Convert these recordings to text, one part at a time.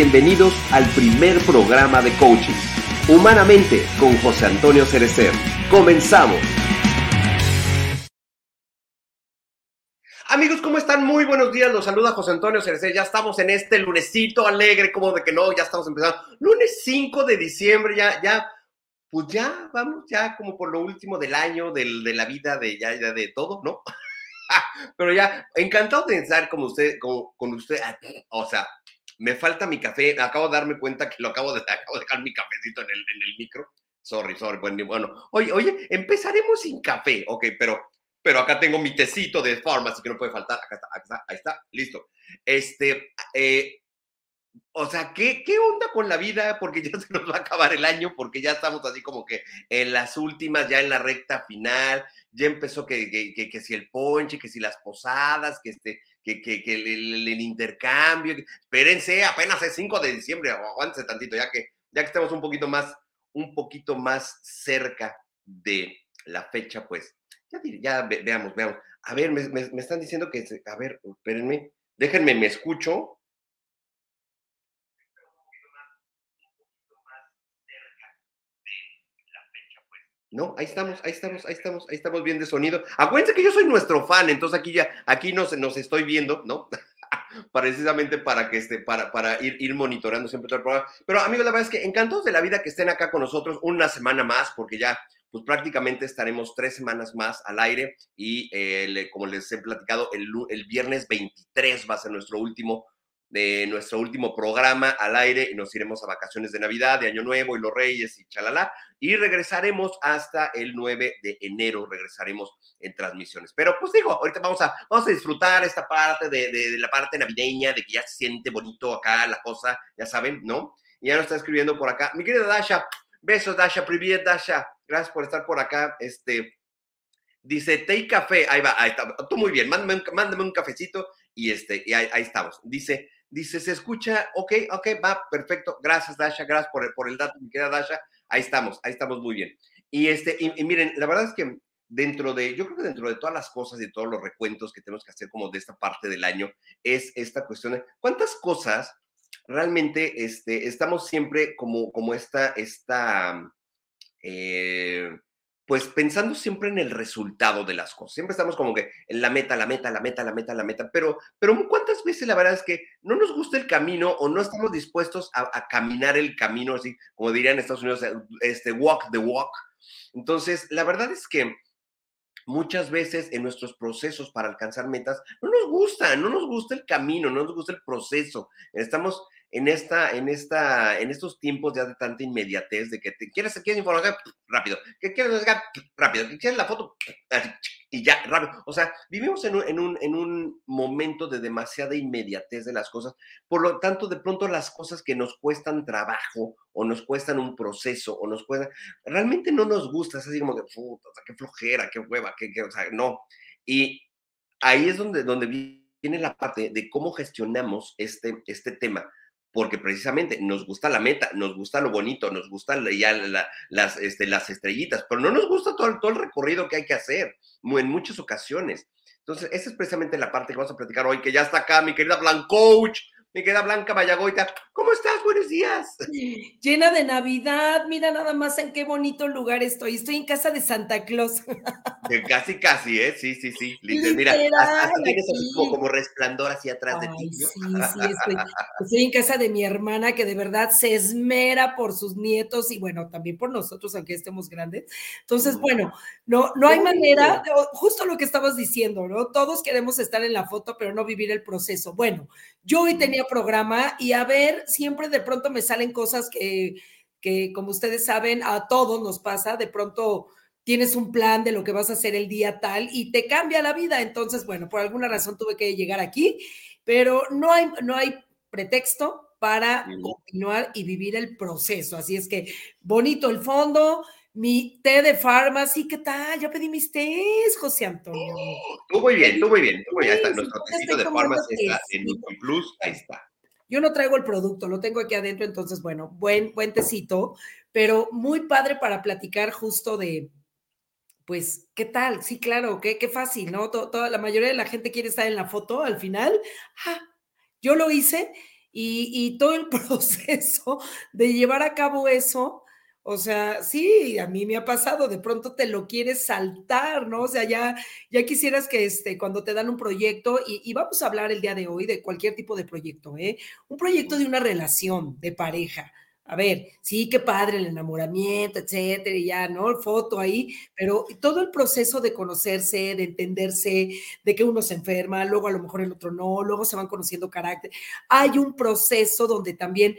Bienvenidos al primer programa de coaching, Humanamente con José Antonio Cerecer. Comenzamos. Amigos, ¿cómo están? Muy buenos días. Los saluda José Antonio Cerecer. Ya estamos en este lunesito alegre, como de que no, ya estamos empezando. Lunes 5 de diciembre, ya, ya, pues ya, vamos, ya como por lo último del año, del, de la vida, de ya, ya de todo, ¿no? Pero ya, encantado de estar con usted, con, con usted, o sea, me falta mi café, acabo de darme cuenta que lo acabo de, acabo de dejar mi cafecito en el, en el micro. Sorry, sorry. Bueno, oye, oye, empezaremos sin café, ok, pero, pero acá tengo mi tecito de Pharmacy que no puede faltar. Acá está, acá está, ahí está, listo. Este, eh, o sea, ¿qué, ¿qué onda con la vida? Porque ya se nos va a acabar el año, porque ya estamos así como que en las últimas, ya en la recta final, ya empezó que, que, que, si el ponche, que si las posadas, que, este, que, que, que el, el, intercambio. Espérense, apenas es 5 de diciembre, aguántense tantito, ya que, ya que estamos un poquito más, un poquito más cerca de la fecha, pues ya, ya veamos, veamos. A ver, me, me, me están diciendo que, a ver, espérenme, déjenme, me escucho. No, ahí estamos, ahí estamos, ahí estamos, ahí estamos bien de sonido. Acuérdense que yo soy nuestro fan, entonces aquí ya, aquí nos, nos estoy viendo, ¿no? Precisamente para que esté, para, para ir, ir monitoreando siempre todo el programa. Pero amigos, la verdad es que encantados de la vida que estén acá con nosotros una semana más, porque ya, pues prácticamente estaremos tres semanas más al aire y eh, como les he platicado, el, el viernes 23 va a ser nuestro último de nuestro último programa al aire y nos iremos a vacaciones de Navidad, de Año Nuevo y los Reyes y chalala. Y regresaremos hasta el 9 de enero, regresaremos en transmisiones. Pero pues digo, ahorita vamos a, vamos a disfrutar esta parte de, la parte navideña, de que ya se siente bonito acá la cosa, ya saben, ¿no? Y ya nos está escribiendo por acá. Mi querida Dasha, besos Dasha, priviet Dasha, gracias por estar por acá. Este, dice, té café, ahí va, ahí está, tú muy bien, mándame un, mándame un cafecito y este, y ahí estamos. Dice, Dice, se escucha, ok, ok, va, perfecto. Gracias, Dasha, gracias por el, por el dato, mi querida Dasha. Ahí estamos, ahí estamos muy bien. Y, este, y, y, miren, la verdad es que dentro de, yo creo que dentro de todas las cosas y todos los recuentos que tenemos que hacer como de esta parte del año, es esta cuestión de cuántas cosas realmente este, estamos siempre como, como esta, esta, eh, pues pensando siempre en el resultado de las cosas. Siempre estamos como que en la meta, la meta, la meta, la meta, la meta, pero, pero ¿cuántas veces la verdad es que no nos gusta el camino o no estamos dispuestos a, caminar el camino, así como dirían en Estados Unidos, este, walk the walk? Entonces, la verdad es que muchas veces en nuestros procesos para alcanzar metas no nos gusta, no nos gusta el camino, no nos gusta el proceso. Estamos en esta, en esta, en estos tiempos ya de tanta inmediatez, de que te quieres, quieres informar rápido, que quieres rápido, que quieres la foto y ya, rápido. O sea, vivimos en un, en, un, en un momento de demasiada inmediatez de las cosas, por lo tanto, de pronto las cosas que nos cuestan trabajo o nos cuestan un proceso o nos cuestan, realmente no nos gusta, es así como que, puta, qué flojera, qué hueva, qué, qué, o sea, no. Y ahí es donde, donde viene la parte de cómo gestionamos este, este tema porque precisamente nos gusta la meta, nos gusta lo bonito, nos gustan ya la, las, este, estrellitas, pero no nos gusta todo, todo el recorrido que hay que hacer en muchas ocasiones. Entonces, esa es precisamente la parte que vamos a platicar hoy, que ya está acá mi querida Blancoach, mi querida Blanca Vallagoita. ¿Cómo estás? Buenos días. Llena de Navidad, mira nada más en qué bonito lugar estoy. Estoy en casa de Santa Claus. Casi, casi, ¿eh? Sí, sí, sí. Literal, mira, hasta, hasta tienes así como, como, resplandor hacia atrás Ay, de ti. Sí, sí, estoy, estoy, en casa de mi hermana que de verdad se esmera por sus nietos y bueno, también por nosotros, aunque estemos grandes. Entonces, bueno, no, no hay manera, justo lo que estabas diciendo, ¿no? Todos queremos estar en la foto, pero no vivir el proceso. Bueno, yo hoy tenía programa y a ver, siempre de pronto me salen cosas que, que, como ustedes saben, a todos nos pasa, de pronto tienes un plan de lo que vas a hacer el día tal y te cambia la vida. Entonces, bueno, por alguna razón tuve que llegar aquí, pero no hay, no hay pretexto para continuar y vivir el proceso. Así es que bonito el fondo, mi té de farmacy, ¿qué tal? Ya pedí mis tés, José Antonio. Tú muy bien, tú muy bien, tú muy bien. Ahí está, nuestro tecito de farmacy está en Plus, ahí está. Yo no traigo el producto, lo tengo aquí adentro, entonces, bueno, buen, buen tecito, pero muy padre para platicar justo de, pues, ¿qué tal? Sí, claro, qué, qué fácil, ¿no? Todo, toda la mayoría de la gente quiere estar en la foto al final. Ah, yo lo hice Y, y todo el proceso de llevar a cabo eso, o sea, sí, a mí me ha pasado, de pronto te lo quieres saltar, ¿no? O sea, ya, ya quisieras que este, cuando te dan un proyecto, y, vamos a hablar el día de hoy de cualquier tipo de proyecto, ¿eh? Un proyecto de una relación de pareja. A ver, sí, qué padre el enamoramiento, etcétera, y ya, ¿no? Foto ahí, pero todo el proceso de conocerse, de entenderse, de que uno se enferma, luego a lo mejor el otro no, luego se van conociendo carácter. Hay un proceso donde también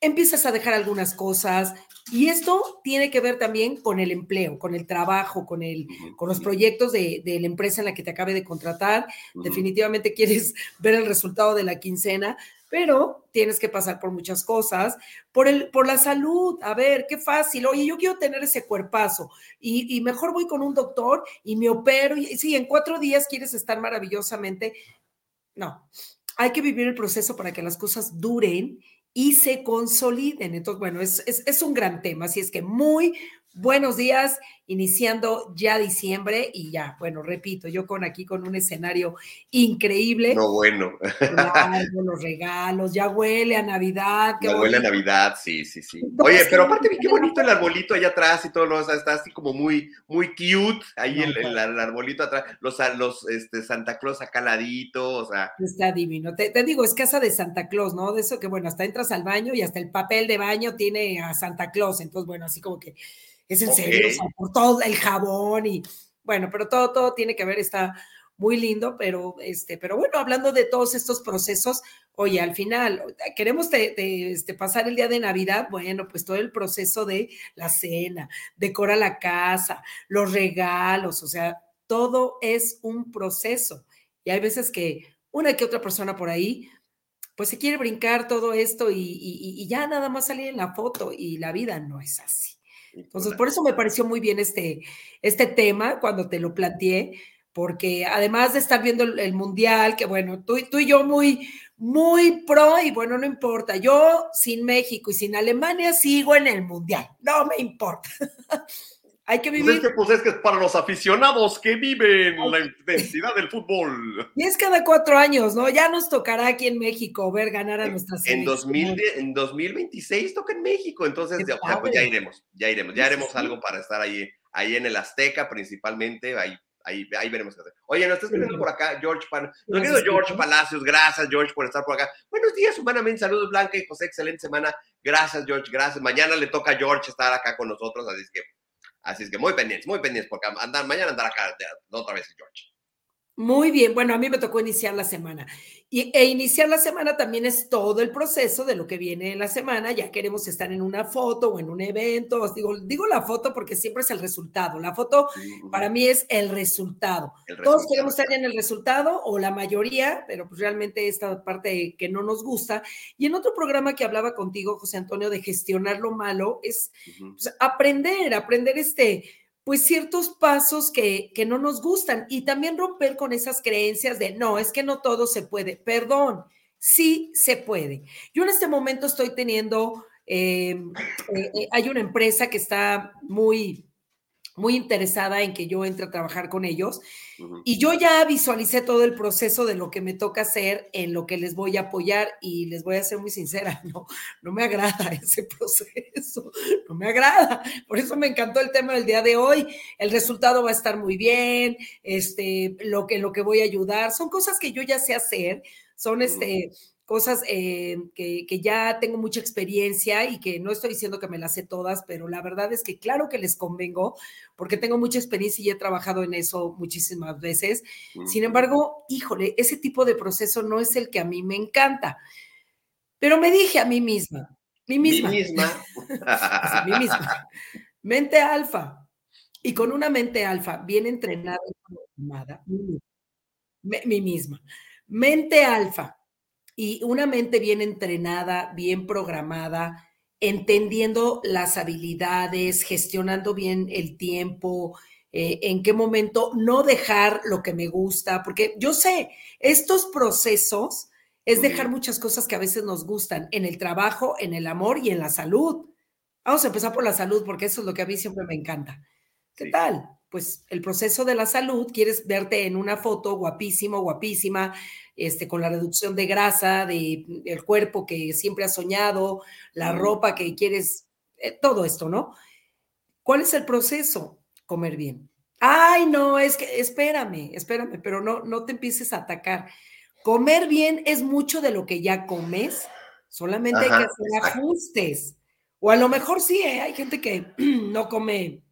empiezas a dejar algunas cosas, y esto tiene que ver también con el empleo, con el trabajo, con, el, con los proyectos de, de la empresa en la que te acabe de contratar. Definitivamente quieres ver el resultado de la quincena, pero tienes que pasar por muchas cosas, por, el, por la salud, a ver, qué fácil, oye, yo quiero tener ese cuerpazo y, y mejor voy con un doctor y me opero, y sí, en cuatro días quieres estar maravillosamente, no, hay que vivir el proceso para que las cosas duren y se consoliden. Entonces, bueno, es, es, un gran tema. Así es que muy buenos días, iniciando ya diciembre y ya, bueno, repito, yo con aquí con un escenario increíble. No, bueno. los regalos, ya huele a Navidad. Ya huele a Navidad, sí, sí, sí. Oye, pero aparte, qué bonito el arbolito allá atrás y todo, ¿no? o sea, está así como muy, muy cute, ahí no, el, el, el, arbolito atrás, los, los este, Santa Claus acá ladito, o sea. Está divino. Te, te, digo, es casa de Santa Claus, ¿no? De eso que, bueno, hasta entras al baño y hasta el papel de baño tiene a Santa Claus, entonces, bueno, así como que es en okay. serio, o sea, por todo el jabón y bueno, pero todo, todo tiene que ver, está muy lindo, pero este, pero bueno, hablando de todos estos procesos, oye, al final, queremos te, te, este, pasar el día de Navidad, bueno, pues todo el proceso de la cena, decora la casa, los regalos, o sea, todo es un proceso. Y hay veces que una que otra persona por ahí, pues se quiere brincar todo esto y, y, y ya nada más salir en la foto y la vida no es así. Entonces, por eso me pareció muy bien este, este tema cuando te lo planteé, porque además de estar viendo el, el mundial, que bueno, tú, tú, y yo muy, muy pro, y bueno, no importa, yo sin México y sin Alemania sigo en el mundial, no me importa. Hay que vivir. Pues es que, pues es que para los aficionados que viven la intensidad del fútbol. Y es cada cuatro años, ¿no? Ya nos tocará aquí en México ver ganar a nuestras en, 2000, en 2026 toca en México, entonces ya, pues ya, iremos, ya iremos, ya haremos algo para estar ahí, ahí en el Azteca principalmente, ahí, ahí, ahí veremos qué hacer. Oye, nos estás viendo por acá, George Pan, nos querido George Palacios, gracias George por estar por acá. Buenos días, humanamente, saludos Blanca y José, excelente semana. Gracias George, gracias. Mañana le toca a George estar acá con nosotros, así es que Así es que muy pendientes, muy pendientes, porque andar, mañana andar acá otra vez George. Muy bien, bueno, a mí me tocó iniciar la semana. Y, e iniciar la semana también es todo el proceso de lo que viene en la semana. Ya queremos estar en una foto o en un evento. Os digo, digo la foto porque siempre es el resultado. La foto para mí es el resultado. el resultado. Todos queremos estar en el resultado o la mayoría, pero pues realmente esta parte que no nos gusta. Y en otro programa que hablaba contigo, José Antonio, de gestionar lo malo, es uh -huh. pues, aprender, aprender este pues ciertos pasos que, que, no nos gustan y también romper con esas creencias de no, es que no todo se puede. Perdón, sí se puede. Yo en este momento estoy teniendo, eh, eh, hay una empresa que está muy, muy interesada en que yo entre a trabajar con ellos. Uh -huh. Y yo ya visualicé todo el proceso de lo que me toca hacer, en lo que les voy a apoyar y les voy a ser muy sincera, no, no me agrada ese proceso, no me agrada. Por eso me encantó el tema del día de hoy. El resultado va a estar muy bien, este, lo que, lo que voy a ayudar. Son cosas que yo ya sé hacer, son este... Uh -huh cosas eh, que, que, ya tengo mucha experiencia y que no estoy diciendo que me las sé todas, pero la verdad es que claro que les convengo porque tengo mucha experiencia y he trabajado en eso muchísimas veces. -huh. Sin embargo, híjole, ese tipo de proceso no es el que a mí me encanta. Pero me dije a mí misma, mí misma, mí misma, a mí misma, mente alfa. Y con una mente alfa bien entrenada y formada, mí misma, mente alfa y una mente bien entrenada, bien programada, entendiendo las habilidades, gestionando bien el tiempo, eh, en qué momento no dejar lo que me gusta, porque yo sé, estos procesos es dejar muchas cosas que a veces nos gustan en el trabajo, en el amor y en la salud. Vamos a empezar por la salud, porque eso es lo que a mí siempre me encanta. ¿Qué sí. tal? Pues el proceso de la salud, quieres verte en una foto guapísimo, guapísima, este, con la reducción de grasa, de el cuerpo que siempre has soñado, la ropa que quieres, eh, todo esto, ¿no? ¿Cuál es el proceso? Comer bien. Ay, no, es que espérame, espérame, pero no, no te empieces a atacar. Comer bien es mucho de lo que ya comes, solamente hay que hacer ajustes. O a lo mejor sí, ¿eh? hay gente que no come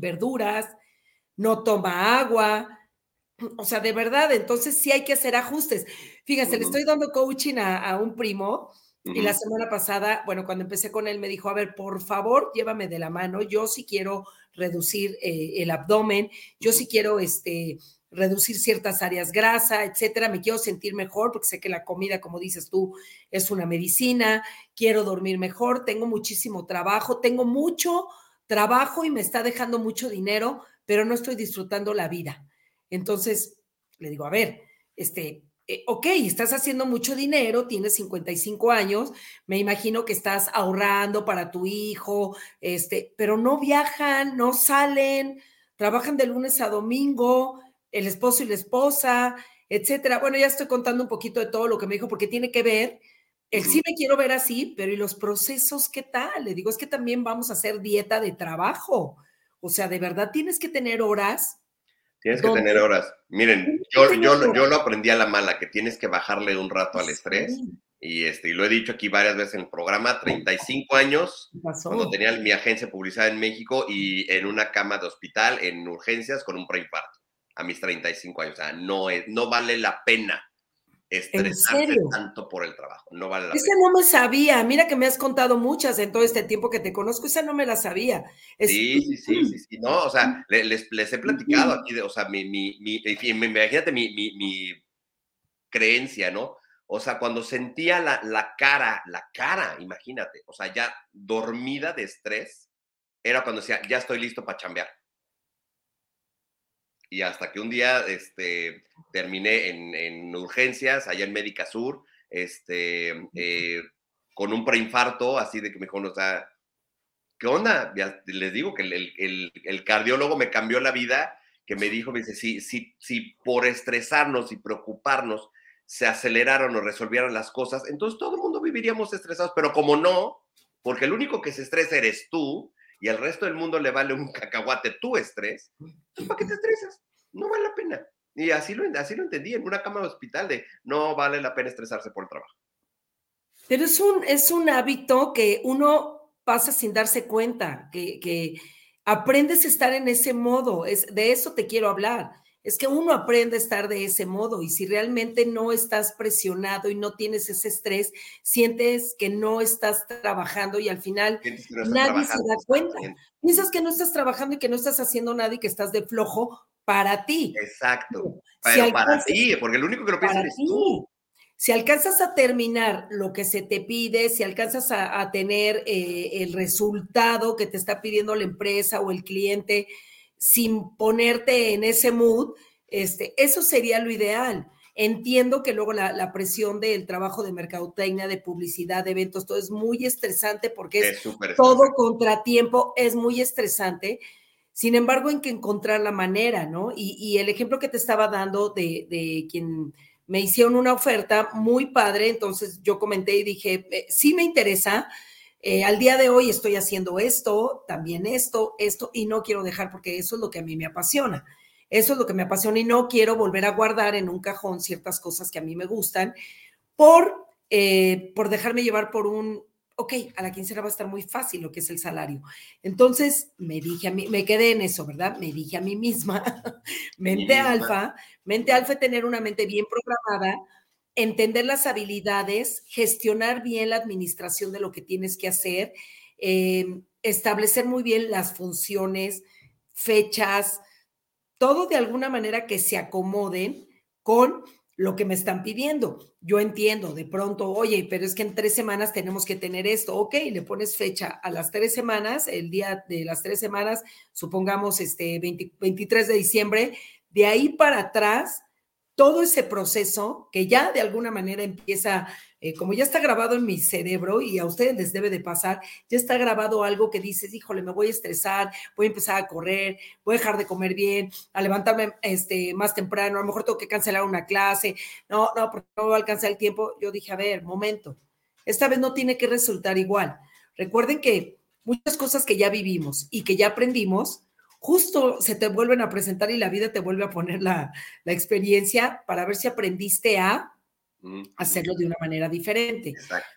verduras, no toma agua. O sea, de verdad, entonces sí hay que hacer ajustes. Fíjense, le estoy dando coaching a, un primo y la semana pasada, bueno, cuando empecé con él me dijo, a ver, por favor, llévame de la mano, yo sí quiero reducir eh, el abdomen, yo sí quiero este, reducir ciertas áreas grasa, etcétera. Me quiero sentir mejor porque sé que la comida, como dices tú, es una medicina. Quiero dormir mejor, tengo muchísimo trabajo, tengo mucho trabajo y me está dejando mucho dinero, pero no estoy disfrutando la vida. Entonces, le digo, a ver, este, eh, ok, estás haciendo mucho dinero, tienes 55 años, me imagino que estás ahorrando para tu hijo, este, pero no viajan, no salen, trabajan de lunes a domingo, el esposo y la esposa, etcétera. Bueno, ya estoy contando un poquito de todo lo que me dijo, porque tiene que ver, el sí me quiero ver así, pero ¿y los procesos qué tal? Le digo, es que también vamos a hacer dieta de trabajo. O sea, de verdad tienes que tener horas. Tienes que tener horas. Miren, yo, yo, yo, lo aprendí a la mala, que tienes que bajarle un rato al estrés. Y, este, y lo he dicho aquí varias veces en el programa, 35 años, cuando tenía mi agencia publicidad en México y en una cama de hospital en urgencias con un preinfarto a mis 35 años. O sea, no, es, no vale la pena estresarse tanto por el trabajo. No vale la esa no me sabía. Mira que me has contado muchas en todo este tiempo que te conozco. Esa no me la sabía. Sí, sí, sí, sí, No, o sea, les, les he platicado aquí, de, o sea, mi, mi, mi, imagínate mi, mi, mi creencia, ¿no? O sea, cuando sentía la, la, cara, la cara, imagínate, o sea, ya dormida de estrés, era cuando decía, ya estoy listo para chambear y hasta que un día este, terminé en, urgencias allá en Médica Sur, este, eh, con un preinfarto, así de que me dijo, o sea, ¿qué onda? les digo que el, cardiólogo me cambió la vida, que me dijo, me dice, si, si, si por estresarnos y preocuparnos se aceleraron o resolvieran las cosas, entonces todo el mundo viviríamos estresados, pero como no, porque el único que se estresa eres tú, y al resto del mundo le vale un cacahuate tu estrés, ¿para qué te estresas? No vale la pena. Y así lo, así lo entendí en una cama de hospital de no vale la pena estresarse por el trabajo. Pero es un, es un hábito que uno pasa sin darse cuenta, que, que aprendes a estar en ese modo. Es, de eso te quiero hablar es que uno aprende a estar de ese modo y si realmente no estás presionado y no tienes ese estrés, sientes que no estás trabajando y al final nadie se da cuenta. Piensas que no estás trabajando y que no estás haciendo nada y que estás de flojo para ti. Exacto. Pero para ti, porque el único que lo piensa es tú. Si alcanzas a terminar lo que se te pide, si alcanzas a, tener eh, el resultado que te está pidiendo la empresa o el cliente, sin ponerte en ese mood, este, eso sería lo ideal. Entiendo que luego la, presión del trabajo de mercadotecnia, de publicidad, de eventos, todo es muy estresante porque es, todo contratiempo, es muy estresante. Sin embargo, hay que encontrar la manera, ¿no? Y, el ejemplo que te estaba dando de, de, quien me hicieron una oferta muy padre, entonces yo comenté y dije, eh, sí me interesa, eh, al día de hoy estoy haciendo esto, también esto, esto, y no quiero dejar porque eso es lo que a mí me apasiona. Eso es lo que me apasiona y no quiero volver a guardar en un cajón ciertas cosas que a mí me gustan por, eh, por dejarme llevar por un, ok, a la quincena va a estar muy fácil lo que es el salario. Entonces me dije a mí, me quedé en eso, ¿verdad? Me dije a mí misma, mente alfa, mente alfa, tener una mente bien programada entender las habilidades, gestionar bien la administración de lo que tienes que hacer, em, establecer muy bien las funciones, fechas, todo de alguna manera que se acomoden con lo que me están pidiendo. Yo entiendo de pronto, oye, pero es que en tres semanas tenemos que tener esto. Ok, le pones fecha a las tres semanas, el día de las tres semanas, supongamos este 23 de diciembre, de ahí para atrás todo ese proceso que ya de alguna manera empieza, eh, como ya está grabado en mi cerebro y a ustedes les debe de pasar, ya está grabado algo que dices, híjole, me voy a estresar, voy a empezar a correr, voy a dejar de comer bien, a levantarme este, más temprano, a lo mejor tengo que cancelar una clase, no, no, porque no voy a alcanzar el tiempo. Yo dije, a ver, momento, esta vez no tiene que resultar igual. Recuerden que muchas cosas que ya vivimos y que ya aprendimos, justo se te vuelven a presentar y la vida te vuelve a poner la, experiencia para ver si aprendiste a hacerlo de una manera diferente.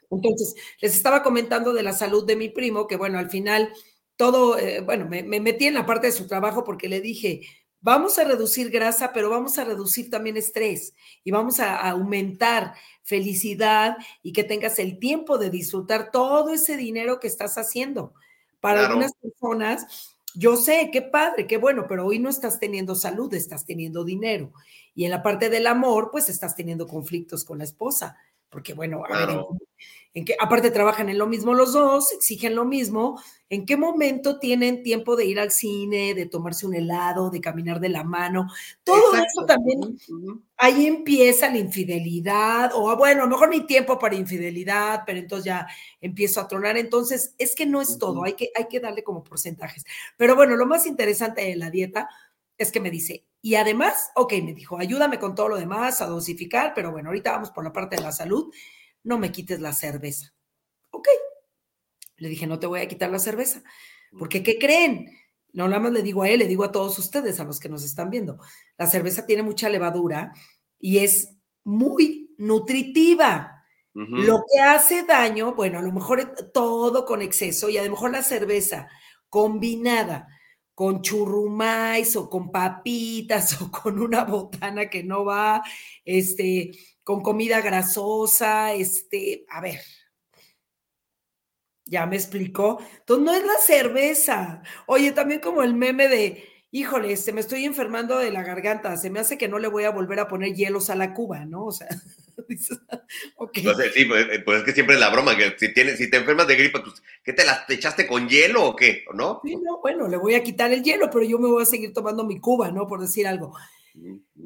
Entonces, les estaba comentando de la salud de mi primo, que bueno, al final todo, eh, bueno, me, metí en la parte de su trabajo porque le dije, vamos a reducir grasa, pero vamos a reducir también estrés y vamos a, aumentar felicidad y que tengas el tiempo de disfrutar todo ese dinero que estás haciendo. Para algunas personas yo sé, qué padre, qué bueno, pero hoy no estás teniendo salud, estás teniendo dinero. Y en la parte del amor, pues estás teniendo conflictos con la esposa, porque bueno, a ver, en que aparte trabajan en lo mismo los dos, exigen lo mismo, ¿en qué momento tienen tiempo de ir al cine, de tomarse un helado, de caminar de la mano? Todo eso también, ahí empieza la infidelidad, o bueno, a lo mejor ni tiempo para infidelidad, pero entonces ya empiezo a tronar. Entonces, es que no es todo, hay que, hay que darle como porcentajes. Pero bueno, lo más interesante de la dieta es que me dice, y además, ok, me dijo, ayúdame con todo lo demás, a dosificar, pero bueno, ahorita vamos por la parte de la salud no me quites la cerveza. Ok. Le dije, no te voy a quitar la cerveza. Porque, ¿qué creen? No nada más le digo a él, le digo a todos ustedes, a los que nos están viendo. La cerveza tiene mucha levadura y es muy nutritiva. Lo que hace daño, bueno, a lo mejor todo con exceso y a lo mejor la cerveza combinada con churrumais o con papitas o con una botana que no va, este, con comida grasosa, este, a ver, ya me explicó. Entonces, no es la cerveza. Oye, también como el meme de, híjole, se me estoy enfermando de la garganta, se me hace que no le voy a volver a poner hielos a la cuba, ¿no? O sea, okay. sí, pues, eh, pues, es que siempre es la broma, que si, tienes, si te enfermas de gripa, pues, ¿qué te las echaste con hielo o qué? ¿No? Sí, no, bueno, le voy a quitar el hielo, pero yo me voy a seguir tomando mi cuba, ¿no? Por decir algo.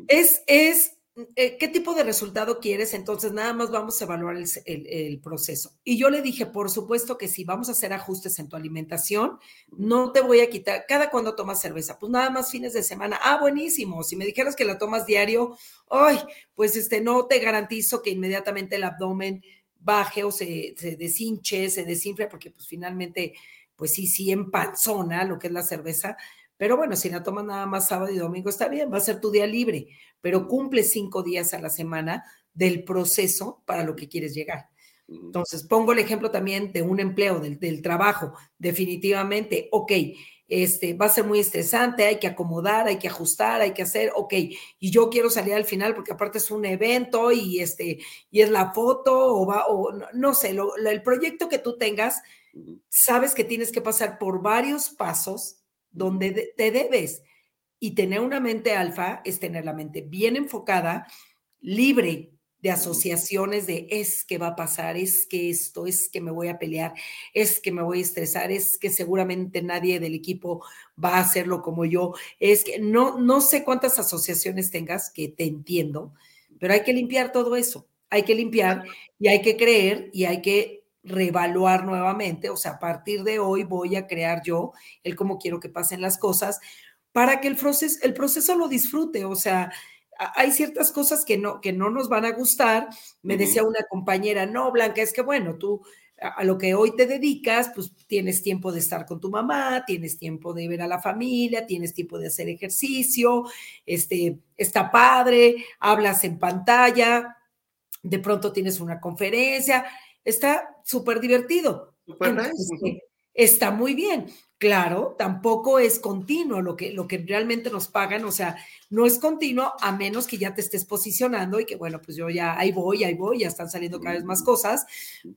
Es, es ¿qué tipo de resultado quieres? Entonces, nada más vamos a evaluar el, proceso. Y yo le dije, por supuesto que si vamos a hacer ajustes en tu alimentación, no te voy a quitar, cada cuando tomas cerveza, pues nada más fines de semana. Ah, buenísimo. Si me dijeras que la tomas diario, ay, pues este, no te garantizo que inmediatamente el abdomen baje o se, se deshinche, se desinfle, porque pues finalmente, pues sí, sí empanzona lo que es la cerveza, pero bueno, si la tomas nada más sábado y domingo, está bien, va a ser tu día libre, pero cumple cinco días a la semana del proceso para lo que quieres llegar. Entonces, pongo el ejemplo también de un empleo, del, trabajo. Definitivamente, ok, este, va a ser muy estresante, hay que acomodar, hay que ajustar, hay que hacer, ok, y yo quiero salir al final porque aparte es un evento y, este, y es la foto o va, o no, sé, el proyecto que tú tengas, sabes que tienes que pasar por varios pasos donde te debes. Y tener una mente alfa es tener la mente bien enfocada, libre de asociaciones de es que va a pasar, es que esto, es que me voy a pelear, es que me voy a estresar, es que seguramente nadie del equipo va a hacerlo como yo, es que no, no sé cuántas asociaciones tengas, que te entiendo, pero hay que limpiar todo eso, hay que limpiar y hay que creer y hay que reevaluar nuevamente, o sea, a partir de hoy voy a crear yo el cómo quiero que pasen las cosas para que el proceso, el proceso lo disfrute, o sea, hay ciertas cosas que no, que no nos van a gustar. Me decía una compañera, no, Blanca, es que bueno, tú a lo que hoy te dedicas, pues tienes tiempo de estar con tu mamá, tienes tiempo de ver a la familia, tienes tiempo de hacer ejercicio, este, está padre, hablas en pantalla, de pronto tienes una conferencia, está súper divertido. Está muy bien. Claro, tampoco es continuo lo que, lo que realmente nos pagan, o sea, no es continuo a menos que ya te estés posicionando y que, bueno, pues yo ya ahí voy, ahí voy, ya están saliendo cada vez más cosas.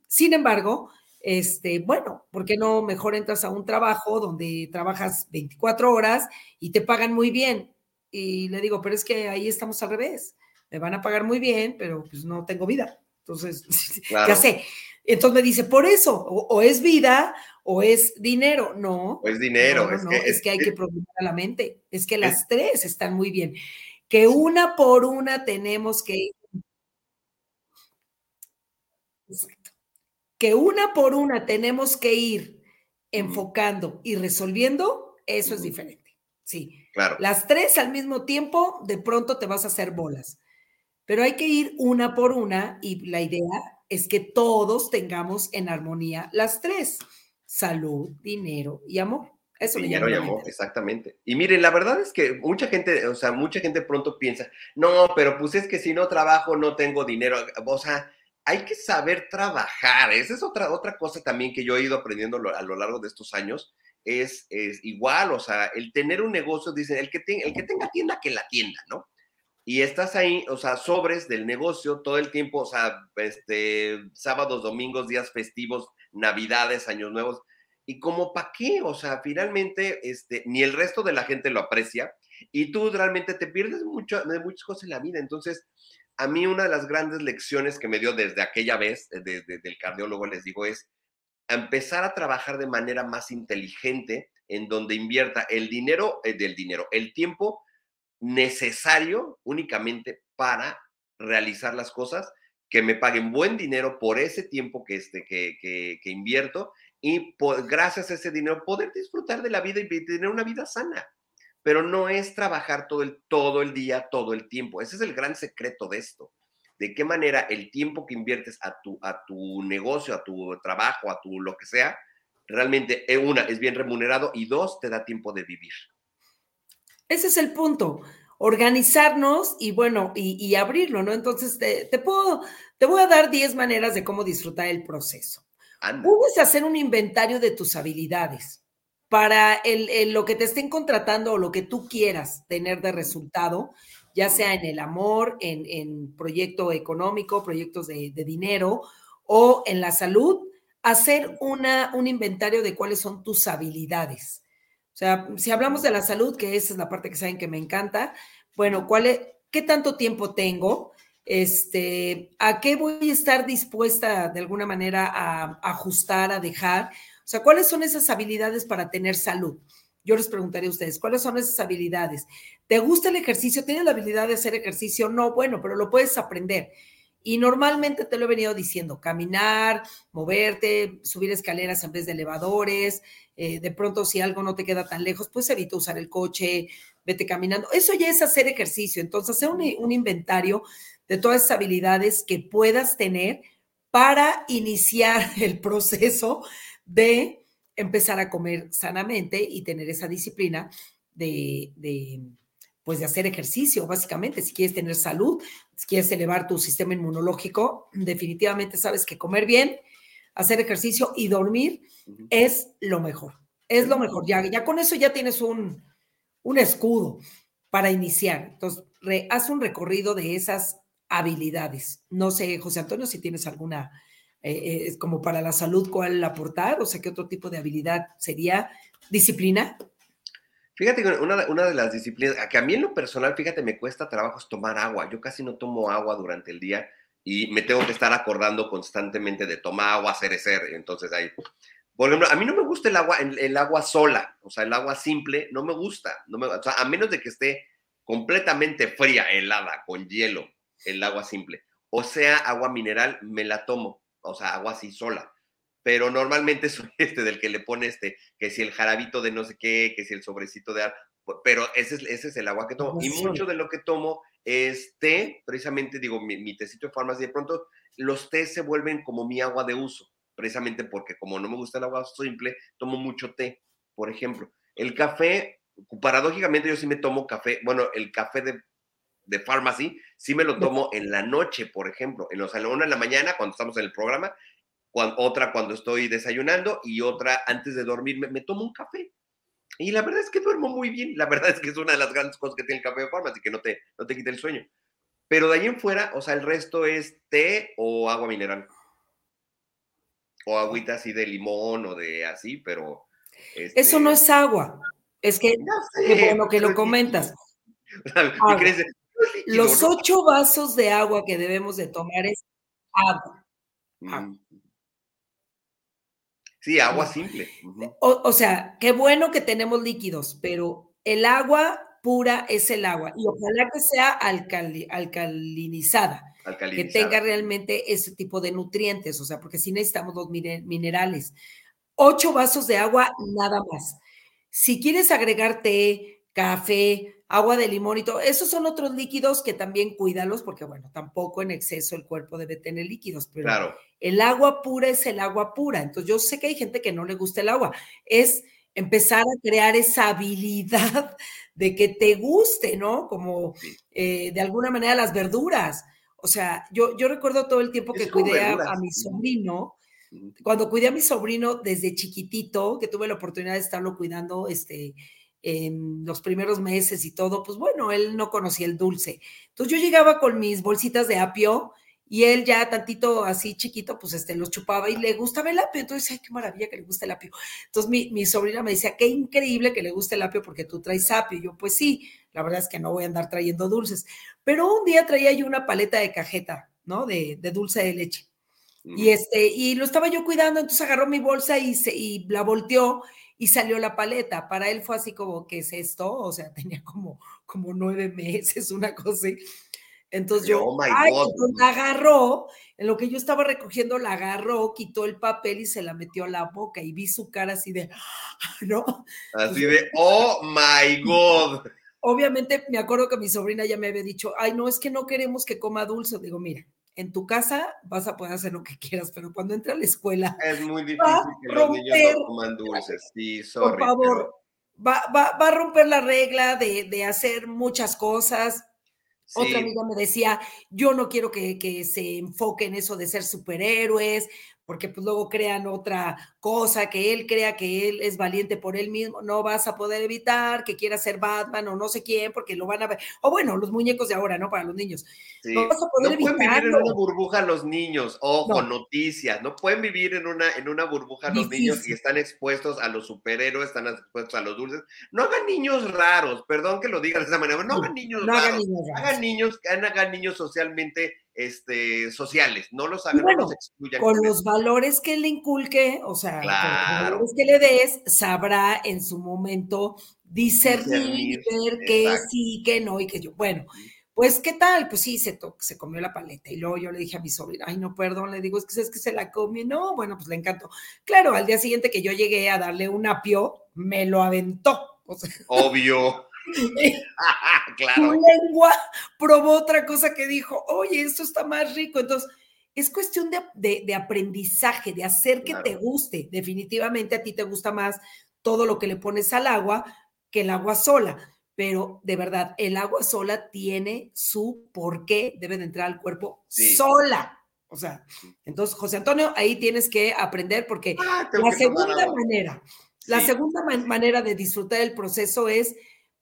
Sin embargo, este, bueno, ¿por qué no mejor entras a un trabajo donde trabajas 24 horas y te pagan muy bien? Y le digo, pero es que ahí estamos al revés. Me van a pagar muy bien, pero pues no tengo vida. Entonces, ya sé. Entonces me dice, por eso, o, es vida o es dinero. No. O es dinero. es, que, hay que programar a la mente. Es que las tres están muy bien. que una por una tenemos que ir. Que una por una tenemos que ir enfocando y resolviendo, eso es diferente. Sí. Claro. Las tres al mismo tiempo, de pronto te vas a hacer bolas. Pero hay que ir una por una y la idea es que todos tengamos en armonía las tres, salud, dinero y amor. Eso dinero y amor, exactamente. Y miren, la verdad es que mucha gente, o sea, mucha gente pronto piensa, no, pero pues es que si no trabajo no tengo dinero. O sea, hay que saber trabajar. Esa es otra, otra cosa también que yo he ido aprendiendo a lo largo de estos años. Es, es igual, o sea, el tener un negocio, dicen, el que, el que tenga tienda, que la tienda, ¿no? Y estás ahí, o sea, sobres del negocio todo el tiempo, o sea, este, sábados, domingos, días festivos, navidades, años nuevos, y como para qué, o sea, finalmente, este, ni el resto de la gente lo aprecia, y tú realmente te pierdes mucho, muchas cosas en la vida, entonces, a mí una de las grandes lecciones que me dio desde aquella vez, desde del cardiólogo, les digo, es empezar a trabajar de manera más inteligente, en donde invierta el dinero, eh, del dinero, el tiempo, necesario únicamente para realizar las cosas, que me paguen buen dinero por ese tiempo que, este, que, que, invierto y gracias a ese dinero poder disfrutar de la vida y tener una vida sana. Pero no es trabajar todo el, todo el día, todo el tiempo. Ese es el gran secreto de esto. De qué manera el tiempo que inviertes a tu, a tu negocio, a tu trabajo, a tu lo que sea, realmente, eh, una, es bien remunerado y dos, te da tiempo de vivir. Ese es el punto, organizarnos y bueno, y, abrirlo, ¿no? Entonces, te, puedo, te voy a dar 10 maneras de cómo disfrutar el proceso. Uno es hacer un inventario de tus habilidades para el, lo que te estén contratando o lo que tú quieras tener de resultado, ya sea en el amor, en, en proyecto económico, proyectos de, de, dinero o en la salud, hacer una, un inventario de cuáles son tus habilidades. O sea, si hablamos de la salud, que esa es la parte que saben que me encanta, bueno, ¿cuál es, ¿qué tanto tiempo tengo? Este, ¿A qué voy a estar dispuesta de alguna manera a, ajustar, a dejar? O sea, ¿cuáles son esas habilidades para tener salud? Yo les preguntaría a ustedes, ¿cuáles son esas habilidades? ¿Te gusta el ejercicio? ¿Tienes la habilidad de hacer ejercicio? No, bueno, pero lo puedes aprender. Y normalmente te lo he venido diciendo, caminar, moverte, subir escaleras en vez de elevadores, eh, de pronto si algo no te queda tan lejos, pues evita usar el coche, vete caminando. Eso ya es hacer ejercicio. Entonces, hacer un, un inventario de todas esas habilidades que puedas tener para iniciar el proceso de empezar a comer sanamente y tener esa disciplina de, de pues de hacer ejercicio, básicamente, si quieres tener salud, si quieres elevar tu sistema inmunológico, definitivamente sabes que comer bien, hacer ejercicio y dormir es lo mejor, es lo mejor. Ya, ya con eso ya tienes un, un escudo para iniciar. Entonces, haz un recorrido de esas habilidades. No sé, José Antonio, si tienes alguna, eh, eh, como para la salud, cuál aportar, o sea, qué otro tipo de habilidad sería disciplina. Fíjate que una, una, de las disciplinas, que a mí en lo personal, fíjate, me cuesta trabajo tomar agua. Yo casi no tomo agua durante el día y me tengo que estar acordando constantemente de tomar agua, hacer Entonces ahí, por ejemplo, a mí no me gusta el agua, el, agua sola, o sea, el agua simple, no me gusta. No me, o sea, a menos de que esté completamente fría, helada, con hielo, el agua simple. O sea, agua mineral, me la tomo, o sea, agua así sola pero normalmente soy este del que le pone este, que si el jarabito de no sé qué, que si el sobrecito de pero ese es, ese es el agua que tomo. Y mucho de lo que tomo es té, precisamente digo, mi, mi tecito de farmacia, de pronto los tés se vuelven como mi agua de uso, precisamente porque como no me gusta el agua simple, tomo mucho té, por ejemplo. El café, paradójicamente yo sí me tomo café, bueno, el café de, de pharmacy, sí me lo tomo en la noche, por ejemplo, en los salones en la mañana, cuando estamos en el programa, otra cuando estoy desayunando y otra antes de dormir me, tomo un café. Y la verdad es que duermo muy bien. La verdad es que es una de las grandes cosas que tiene el café de forma, así que no te, no te quita el sueño. Pero de ahí en fuera, o sea, el resto es té o agua mineral. O agüita así de limón o de así, pero... Eso no este es agua. Es que, qué bueno que lo comentas. Los ocho vasos de agua que debemos de tomar es agua. Mm. Sí, agua simple. O, sea, qué bueno que tenemos líquidos, pero el agua pura es el agua y ojalá que sea alcalinizada, que tenga realmente ese tipo de nutrientes, o sea, porque si necesitamos los minerales. Ocho vasos de agua, nada más. Si quieres agregar té, café, agua de limón y todo, esos son otros líquidos que también cuídalos, porque bueno, tampoco en exceso el cuerpo debe tener líquidos, pero el agua pura es el agua pura. Entonces yo sé que hay gente que no le gusta el agua. Es empezar a crear esa habilidad de que te guste, ¿no? Como eh, de alguna manera las verduras. O sea, yo, yo recuerdo todo el tiempo que cuidé a, mi sobrino, cuando cuidé a mi sobrino desde chiquitito, que tuve la oportunidad de estarlo cuidando este, en los primeros meses y todo, pues bueno, él no conocía el dulce. Entonces yo llegaba con mis bolsitas de apio y él ya tantito así chiquito, pues este, los chupaba y le gustaba el apio. Entonces, ay, qué maravilla que le guste el apio. Entonces mi, mi sobrina me decía, qué increíble que le guste el apio porque tú traes apio. Y yo, pues sí, la verdad es que no voy a andar trayendo dulces. Pero un día traía yo una paleta de cajeta, ¿no? De, de dulce de leche. Y este, y lo estaba yo cuidando, entonces agarró mi bolsa y, se, y la volteó y salió la paleta. Para él fue así como, ¿qué es esto? O sea, tenía como, como nueve meses, una cosa así. Entonces yo, oh ay, la agarró, en lo que yo estaba recogiendo, la agarró, quitó el papel y se la metió a la boca y vi su cara así de, ¿no? Así de, oh my God. Obviamente me acuerdo que mi sobrina ya me había dicho, ay, no, es que no queremos que coma dulce. Digo, mira, en tu casa vas a poder hacer lo que quieras, pero cuando entre a la escuela. Es muy difícil que los niños no coman dulces, sí, sorry. Por favor, va, va, va, a romper la regla de, de hacer muchas cosas otra amiga me decía, yo no quiero que, que, se enfoque en eso de ser superhéroes, porque pues luego crean otra cosa, que él crea que él es valiente por él mismo, no vas a poder evitar que quiera ser Batman o no sé quién, porque lo van a ver, o bueno, los muñecos de ahora, ¿no? Para los niños. No vas a poder pueden vivir en una burbuja los niños, ojo, noticias, no pueden vivir en una, en una burbuja los niños y están expuestos a los superhéroes, están expuestos a los dulces. No hagan niños raros, perdón que lo digan de esa manera, no hagan niños raros, hagan niños, hagan niños, hagan niños socialmente este, sociales, no los hagan, no los excluyan. Con los valores que le inculque, o sea, con los valores que le des, sabrá en su momento discernir, ver que sí, que no y que yo. Bueno, pues, ¿qué tal? Pues sí, se, se comió la paleta. Y luego yo le dije a mi sobrina, ay, no, perdón, le digo, es que es que se la comió. No, bueno, pues le encantó. Claro, al día siguiente que yo llegué a darle un apio, me lo aventó. Obvio. claro. Su lengua probó otra cosa que dijo, oye, esto está más rico. Entonces, es cuestión de, aprendizaje, de hacer que te guste. Definitivamente a ti te gusta más todo lo que le pones al agua que el agua sola. Pero de verdad, el agua sola tiene su por qué debe de entrar al cuerpo sola. O sea, entonces, José Antonio, ahí tienes que aprender porque ah, la segunda manera, la segunda manera de disfrutar el proceso es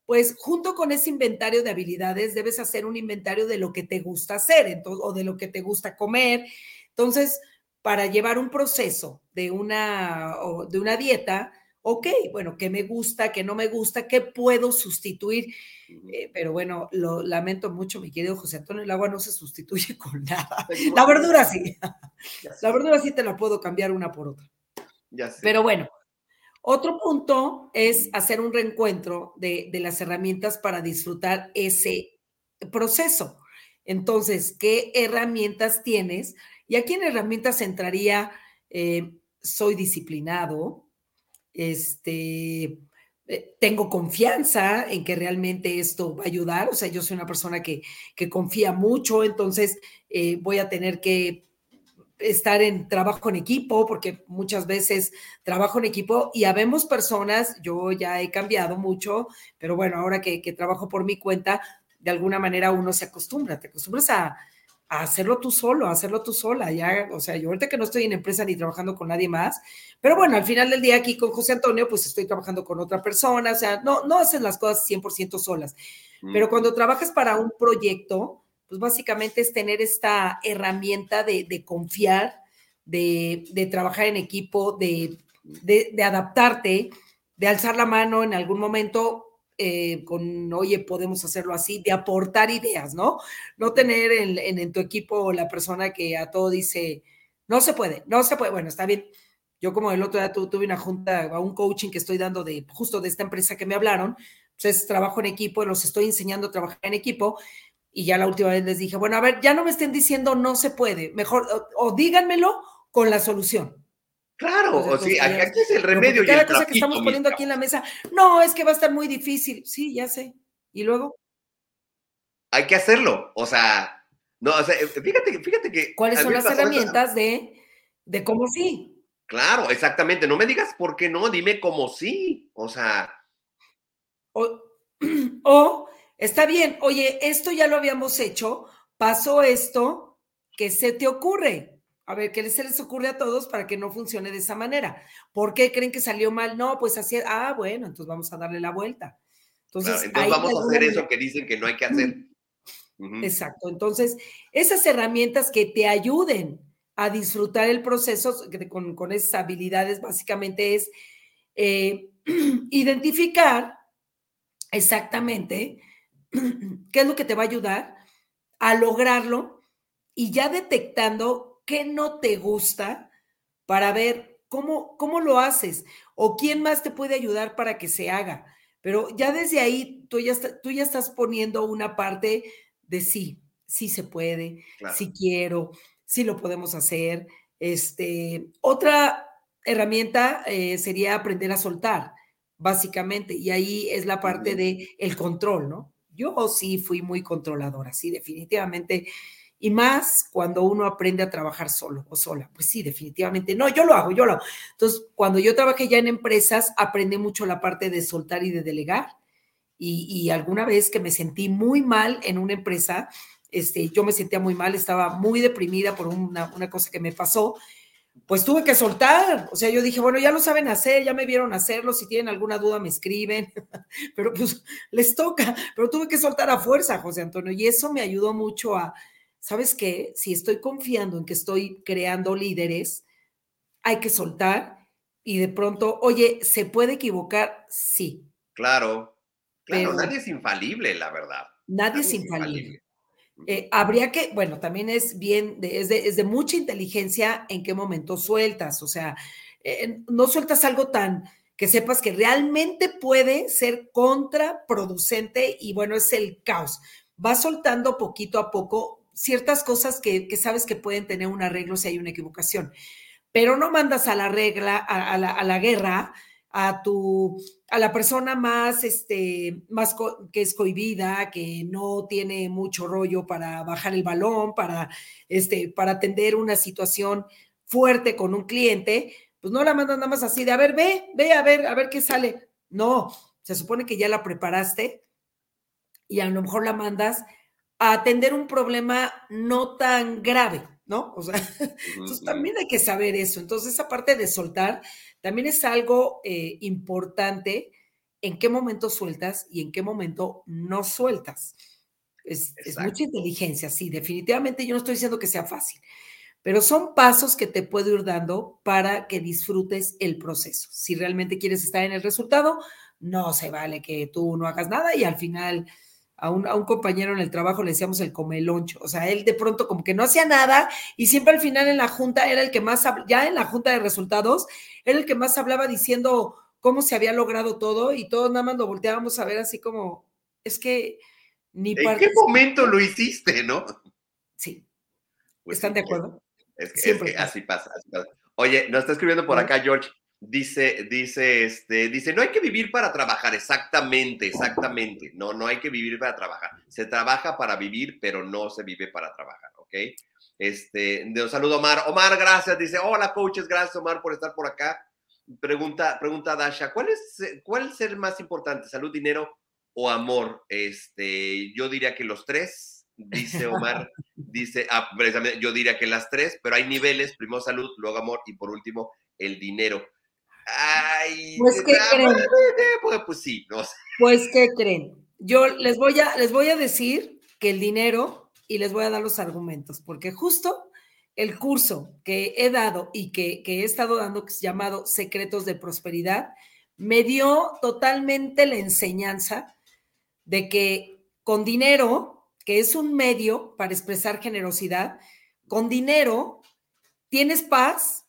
pues junto con ese inventario de habilidades debes hacer un inventario de lo que te gusta hacer o de lo que te gusta comer. Entonces, para llevar un proceso de una, de una dieta, ok, bueno, ¿qué me gusta, qué no me gusta, qué puedo sustituir? Eh, pero bueno, lo lamento mucho, mi querido José Antonio, el agua no se sustituye con nada. La verdura sí. La verdura sí te la puedo cambiar una por otra. Ya sé. Pero bueno, otro punto es hacer un reencuentro de, las herramientas para disfrutar ese proceso. Entonces, ¿qué herramientas tienes? Y aquí en herramientas entraría, eh, soy disciplinado, este, eh, tengo confianza en que realmente esto va a ayudar, o sea, yo soy una persona que, confía mucho, entonces eh, voy a tener que estar en trabajo en equipo, porque muchas veces trabajo en equipo y habemos personas, yo ya he cambiado mucho, pero bueno, ahora que, trabajo por mi cuenta, de alguna manera uno se acostumbra, te acostumbras a, hacerlo tú solo, a hacerlo tú sola, ya, o sea, yo ahorita que no estoy en empresa ni trabajando con nadie más, pero bueno, al final del día aquí con José Antonio, pues estoy trabajando con otra persona, o sea, no, no haces las cosas 100% solas, pero cuando trabajas para un proyecto, pues básicamente es tener esta herramienta de, confiar, de, trabajar en equipo, de, adaptarte, de alzar la mano en algún momento eh, con, oye, podemos hacerlo así, de aportar ideas, ¿no? No tener en, en, tu equipo la persona que a todo dice, no se puede, no se puede, bueno, está bien. Yo como el otro día tuve una junta, un coaching que estoy dando de justo de esta empresa que me hablaron, Entonces, trabajo en equipo, los estoy enseñando a trabajar en equipo. Y ya la última vez les dije, bueno, a ver, ya no me estén diciendo no se puede, mejor, o, díganmelo con la solución. Claro, o sí, aquí es el remedio. Y cada cosa que estamos poniendo aquí en la mesa, no, es que va a estar muy difícil. Sí, ya sé. Y luego. Hay que hacerlo. O sea, no, o sea, fíjate, fíjate que. ¿Cuáles son las herramientas de, de cómo sí? Claro, exactamente. No me digas por qué no, dime cómo sí. O sea. O, o está bien, oye, esto ya lo habíamos hecho, pasó esto, ¿qué se te ocurre? A ver, ¿qué se les ocurre a todos para que no funcione de esa manera? ¿Por qué creen que salió mal? No, pues así, ah, bueno, entonces vamos a darle la vuelta. Entonces, vamos a hacer eso que dicen que no hay que hacer. Exacto. Entonces, esas herramientas que te ayuden a disfrutar el proceso con, con esas habilidades, básicamente es eh, identificar exactamente qué es lo que te va a ayudar a lograrlo y ya detectando qué no te gusta para ver cómo, cómo lo haces o quién más te puede ayudar para que se haga. Pero ya desde ahí tú ya, tú ya estás poniendo una parte de sí, sí se puede, sí quiero, sí lo podemos hacer. Este, otra herramienta eh, sería aprender a soltar, básicamente, y ahí es la parte de el control, ¿no? Yo sí fui muy controladora, sí, definitivamente y más cuando uno aprende a trabajar solo o sola. Pues sí, definitivamente. No, yo lo hago, yo lo hago. Entonces, cuando yo trabajé ya en empresas, aprendí mucho la parte de soltar y de delegar. Y, alguna vez que me sentí muy mal en una empresa, este, yo me sentía muy mal, estaba muy deprimida por una, una cosa que me pasó, pues tuve que soltar. O sea, yo dije, bueno, ya lo saben hacer, ya me vieron hacerlo, si tienen alguna duda me escriben, pero pues les toca, pero tuve que soltar a fuerza, José Antonio, y eso me ayudó mucho a, ¿sabes qué? Si estoy confiando en que estoy creando líderes, hay que soltar y de pronto, oye, ¿se puede equivocar? Sí. Claro, claro, nadie es infalible, la verdad. Nadie, es infalible. Eh, habría que, bueno, también es bien, es, de, mucha inteligencia en qué momento sueltas, o sea, eh, no sueltas algo tan que sepas que realmente puede ser contraproducente y bueno, es el caos. Vas soltando poquito a poco ciertas cosas que, sabes que pueden tener un arreglo si hay una equivocación, pero no mandas a la regla, a, la, guerra, a tu, a la persona más, este, más que es cohibida, que no tiene mucho rollo para bajar el balón, para, este, para atender una situación fuerte con un cliente, pues no la mandas nada más así de, a ver, ve, ve, a ver, a ver qué sale. No, se supone que ya la preparaste y a lo mejor la mandas a atender un problema no tan grave, ¿no? O sea, entonces también hay que saber eso. Entonces, esa parte de soltar también es algo eh, importante en qué momento sueltas y en qué momento no sueltas. Es, es, mucha inteligencia, sí, definitivamente yo no estoy diciendo que sea fácil, pero son pasos que te puedo ir dando para que disfrutes el proceso. Si realmente quieres estar en el resultado, no se vale que tú no hagas nada y al final a un, compañero en el trabajo le decíamos el comeloncho, o sea, él de pronto como que no hacía nada y siempre al final en la junta era el que más, ya en la junta de resultados, era el que más hablaba diciendo cómo se había logrado todo y todos nada más lo volteábamos a ver así como, es que ni ¿En qué momento lo hiciste, no? Sí. Pues ¿Están de acuerdo? Es que, así pasa, así pasa. Oye, nos está escribiendo por acá George. Dice, dice, este, dice, no hay que vivir para trabajar, exactamente, exactamente. No, no hay que vivir para trabajar. Se trabaja para vivir, pero no se vive para trabajar, ¿ok? Este, un saludo Omar. Omar, gracias. Dice, hola coaches, gracias Omar por estar por acá. Pregunta, pregunta Dasha, ¿cuál es, cuál es el más importante, salud, dinero o amor? Este, yo diría que los tres, dice Omar. dice, ah, yo diría que las tres, pero hay niveles, primero salud, luego amor y por último el dinero. Ay, pues qué creen. Pues, pues, sí, no Pues qué creen. Yo les voy a les voy a decir que el dinero y les voy a dar los argumentos, porque justo el curso que he dado y que, que he estado dando, que es llamado Secretos de Prosperidad, me dio totalmente la enseñanza de que con dinero, que es un medio para expresar generosidad, con dinero tienes paz,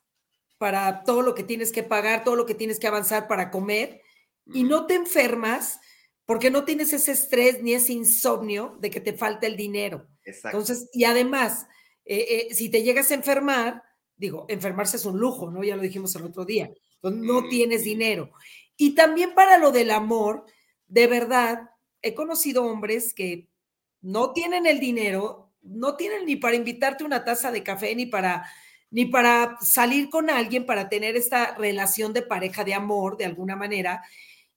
para todo lo que tienes que pagar, todo lo que tienes que avanzar para comer y no te enfermas porque no tienes ese estrés ni ese insomnio de que te falta el dinero. Exacto. Entonces, y además, eh, eh, si te llegas a enfermar, digo, enfermarse es un lujo, ¿no? Ya lo dijimos el otro día. Entonces, no tienes dinero. Y también para lo del amor, de verdad, he conocido hombres que no tienen el dinero, no tienen ni para invitarte una taza de café, ni para, ni para salir con alguien, para tener esta relación de pareja, de amor, de alguna manera.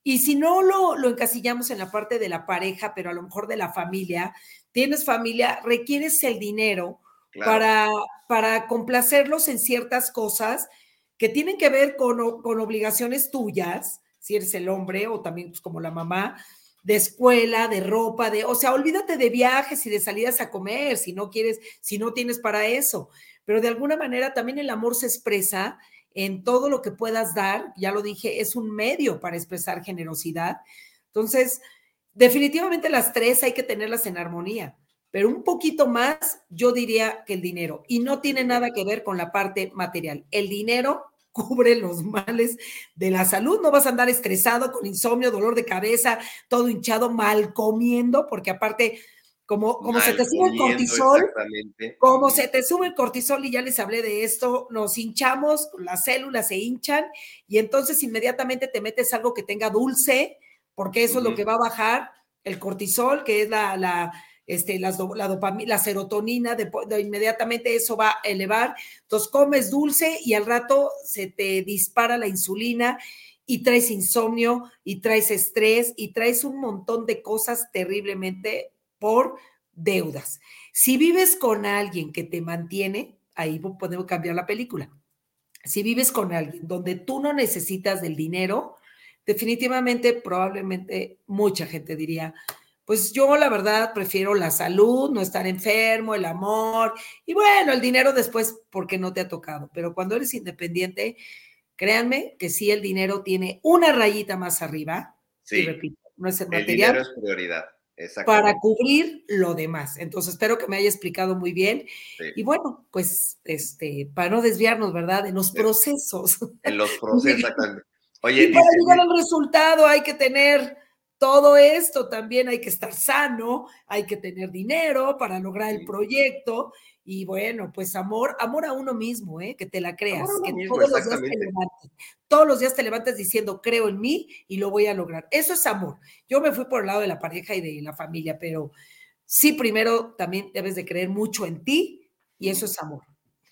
Y si no lo, lo encasillamos en la parte de la pareja, pero a lo mejor de la familia, tienes familia, requieres el dinero para, para complacerlos en ciertas cosas que tienen que ver con, con, obligaciones tuyas, si eres el hombre o también pues, como la mamá, de escuela, de ropa, de, o sea, olvídate de viajes y de salidas a comer si no quieres, si no tienes para eso. Pero de alguna manera también el amor se expresa en todo lo que puedas dar, ya lo dije, es un medio para expresar generosidad. Entonces, definitivamente las tres hay que tenerlas en armonía, pero un poquito más yo diría que el dinero. Y no tiene nada que ver con la parte material. El dinero cubre los males de la salud. No vas a andar estresado con insomnio, dolor de cabeza, todo hinchado, mal comiendo, porque aparte como, como se te sube el cortisol, como se te sube el cortisol, y ya les hablé de esto, nos hinchamos, las células se hinchan, y entonces inmediatamente te metes algo que tenga dulce, porque eso es lo que va a bajar el cortisol, que es la, la, este, la, la serotonina, de, inmediatamente eso va a elevar. Entonces comes dulce y al rato se te dispara la insulina y traes insomnio y traes estrés y traes un montón de cosas terriblemente por deudas. Si vives con alguien que te mantiene, ahí podemos cambiar la película. Si vives con alguien donde tú no necesitas del dinero, definitivamente, probablemente mucha gente diría, pues yo la verdad prefiero la salud, no estar enfermo, el amor y bueno, el dinero después porque no te ha tocado. Pero cuando eres independiente, créanme que sí el dinero tiene una rayita más arriba. Sí. repito, no es el, material. El dinero es prioridad para cubrir lo demás. Entonces, espero que me haya explicado muy bien. Y bueno, pues, este, para no desviarnos, ¿verdad? En los procesos. En los procesos, exactamente. Oye, y para llegar al resultado hay que tener todo esto, también hay que estar sano, hay que tener dinero para lograr el proyecto. Y bueno, pues amor, amor a uno mismo, ¿eh? que te la creas, que todos los días te levantes, todos los días te levantes diciendo, creo en mí y lo voy a lograr. Eso es amor. Yo me fui por el lado de la pareja y de la familia, pero sí, primero también debes de creer mucho en ti y eso es amor.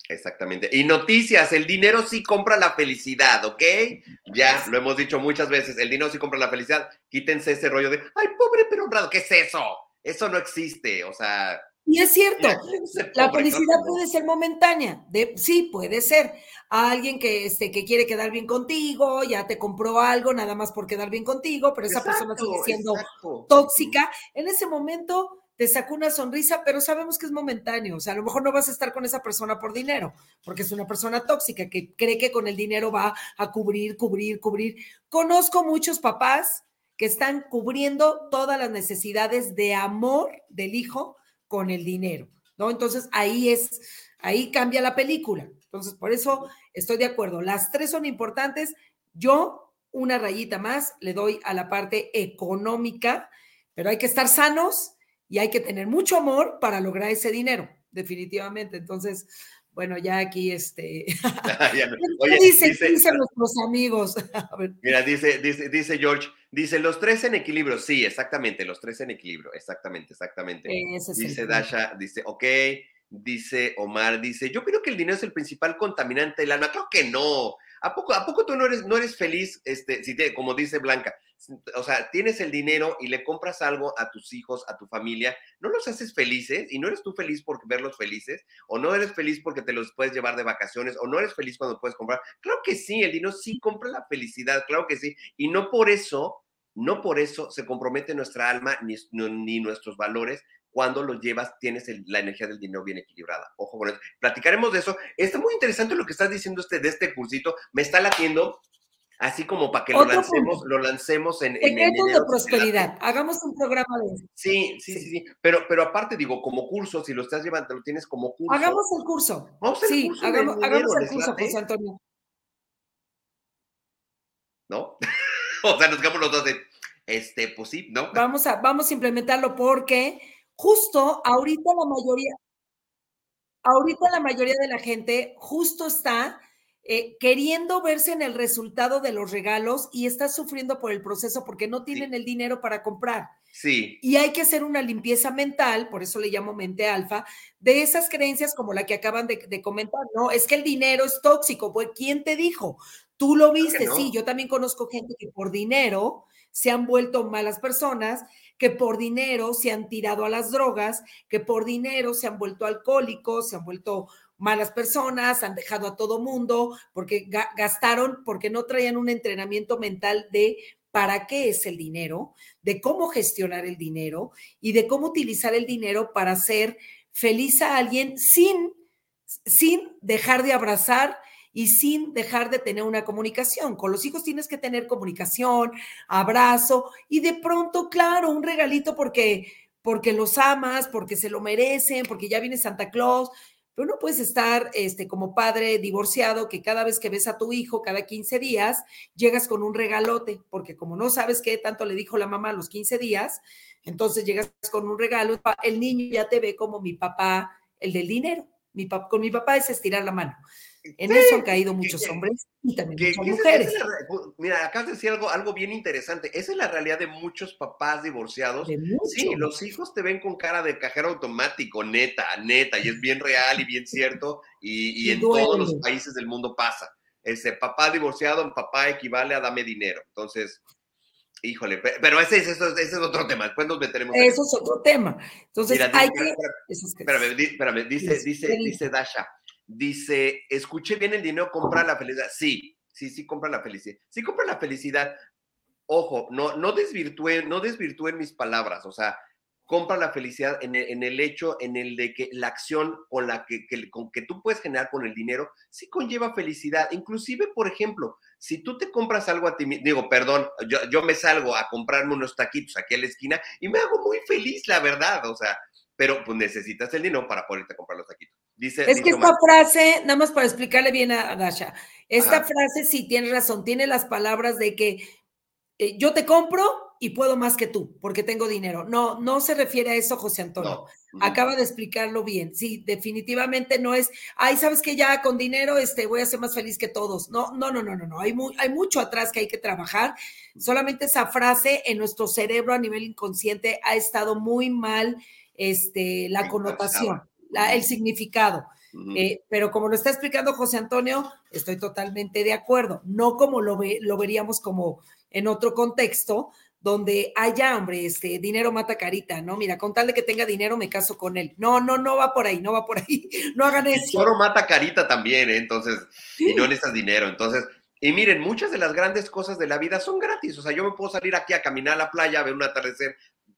Exactamente. Y noticias, el dinero sí compra la felicidad, ¿ok? Ya lo hemos dicho muchas veces, el dinero sí compra la felicidad. Quítense ese rollo de, ay, pobre pero honrado, ¿qué es eso? Eso no existe, o sea, y es cierto, la felicidad puede ser momentánea, de, sí, puede ser. alguien que, este, que quiere quedar bien contigo, ya te compró algo nada más por quedar bien contigo, pero esa persona sigue siendo tóxica. En ese momento te sacó una sonrisa, pero sabemos que es momentáneo. O sea, a lo mejor no vas a estar con esa persona por dinero, porque es una persona tóxica que cree que con el dinero va a cubrir, cubrir, cubrir. Conozco muchos papás que están cubriendo todas las necesidades de amor del hijo con el dinero, ¿no? Entonces ahí es, ahí cambia la película. Entonces, por eso estoy de acuerdo. Las tres son importantes. Yo, una rayita más, le doy a la parte económica, pero hay que estar sanos y hay que tener mucho amor para lograr ese dinero, definitivamente. Entonces, bueno, ya aquí este. ¿Qué dicen, nuestros amigos? Mira, dice, dice, dice George, dice los tres en equilibrio. Sí, exactamente, los tres en equilibrio. Exactamente, exactamente. dice Dasha, dice, ok. Dice Omar, dice, yo creo que el dinero es el principal contaminante del alma. Creo que no. ¿A poco, ¿A poco tú no eres, no eres feliz, este, si te, como dice Blanca? O sea, tienes el dinero y le compras algo a tus hijos, a tu familia, ¿no los haces felices? ¿Y no eres tú feliz por verlos felices? ¿O no eres feliz porque te los puedes llevar de vacaciones? ¿O no eres feliz cuando puedes comprar? Claro que sí, el dinero sí compra la felicidad, claro que sí. Y no por eso, no por eso se compromete nuestra alma ni, ni nuestros valores cuando lo llevas, tienes la energía del dinero bien equilibrada. Ojo con eso. Platicaremos de eso. Está muy interesante lo que estás diciendo este, de este cursito. Me está latiendo así como para que lo lancemos, lo lancemos en... Secretos de prosperidad. Hagamos un programa de eso. Sí, sí, sí, sí, Pero, pero aparte digo, como curso, si lo estás llevando, lo tienes como curso. Hagamos el curso. Vamos a sí, curso hagamos, hagamos el curso, José Antonio. ¿No? o sea, nos quedamos los dos de este, pues sí, ¿no? Vamos a, vamos a implementarlo porque justo ahorita la mayoría, ahorita la mayoría de la gente justo está eh, queriendo verse en el resultado de los regalos y está sufriendo por el proceso porque no tienen el dinero para comprar. Sí. Y hay que hacer una limpieza mental, por eso le llamo mente alfa, de esas creencias como la que acaban de, comentar, ¿no? Es que el dinero es tóxico. Pues, ¿quién te dijo? Tú lo viste, sí. Yo también conozco gente que por dinero se han vuelto malas personas, que por dinero se han tirado a las drogas, que por dinero se han vuelto alcohólicos, se han vuelto malas personas, han dejado a todo mundo porque gastaron, porque no traían un entrenamiento mental de para qué es el dinero, de cómo gestionar el dinero y de cómo utilizar el dinero para hacer feliz a alguien sin, sin dejar de abrazar y sin dejar de tener una comunicación. Con los hijos tienes que tener comunicación, abrazo y de pronto, claro, un regalito porque porque los amas, porque se lo merecen, porque ya viene Santa Claus, pero no puedes estar este, como padre divorciado que cada vez que ves a tu hijo, cada 15 días, llegas con un regalote, porque como no sabes qué tanto le dijo la mamá a los 15 días, entonces llegas con un regalo, el niño ya te ve como mi papá, el del dinero. Mi con mi papá es estirar la mano. En eso han caído muchos hombres y también muchas mujeres. mira, acabas de decir algo, algo bien interesante. Esa es la realidad de muchos papás divorciados. Sí, los hijos te ven con cara de cajero automático, neta, neta, y es bien real y bien cierto, y, en todos los países del mundo pasa. Ese papá divorciado, papá equivale a dame dinero. Entonces, híjole, pero ese, ese, ese es otro tema. Después nos meteremos. Eso es otro tema. Entonces, hay que. Espérame, espérame, dice, dice, dice Dasha Dice, escuché bien el dinero, compra la felicidad. Sí, sí, sí, compra la felicidad. Sí, compra la felicidad. Ojo, no, no desvirtúen, no desvirtúen mis palabras. O sea, compra la felicidad en el, hecho, en el de que la acción con la que, con que tú puedes generar con el dinero, sí conlleva felicidad. Inclusive, por ejemplo, si tú te compras algo a ti digo, perdón, yo, yo me salgo a comprarme unos taquitos aquí a la esquina y me hago muy feliz, la verdad. O sea, pero pues necesitas el dinero para poderte comprar los taquitos. Dice, es que esta frase, nada más para explicarle bien a Dasha, esta frase sí tiene razón, tiene las palabras de que eh, yo te compro y puedo más que tú porque tengo dinero. No, no se refiere a eso, José Antonio. Acaba de explicarlo bien. Sí, definitivamente no es, ay, sabes que ya con dinero este, voy a ser más feliz que todos. No, no, no, no, no, no. Hay, hay mucho atrás que hay que trabajar. Solamente esa frase en nuestro cerebro a nivel inconsciente ha estado muy mal este, la connotación, el significado. Eh, pero como lo está explicando José Antonio, estoy totalmente de acuerdo. No como lo, ve, lo veríamos como en otro contexto, donde haya, hombre, este, dinero mata carita, ¿no? Mira, con tal de que tenga dinero me caso con él. No, no, no va por ahí, no va por ahí. No hagan eso. El mata carita también, ¿eh? entonces, y no necesitas dinero. Entonces, y miren, muchas de las grandes cosas de la vida son gratis. O sea, yo me puedo salir aquí a caminar a la playa, a ver un atardecer,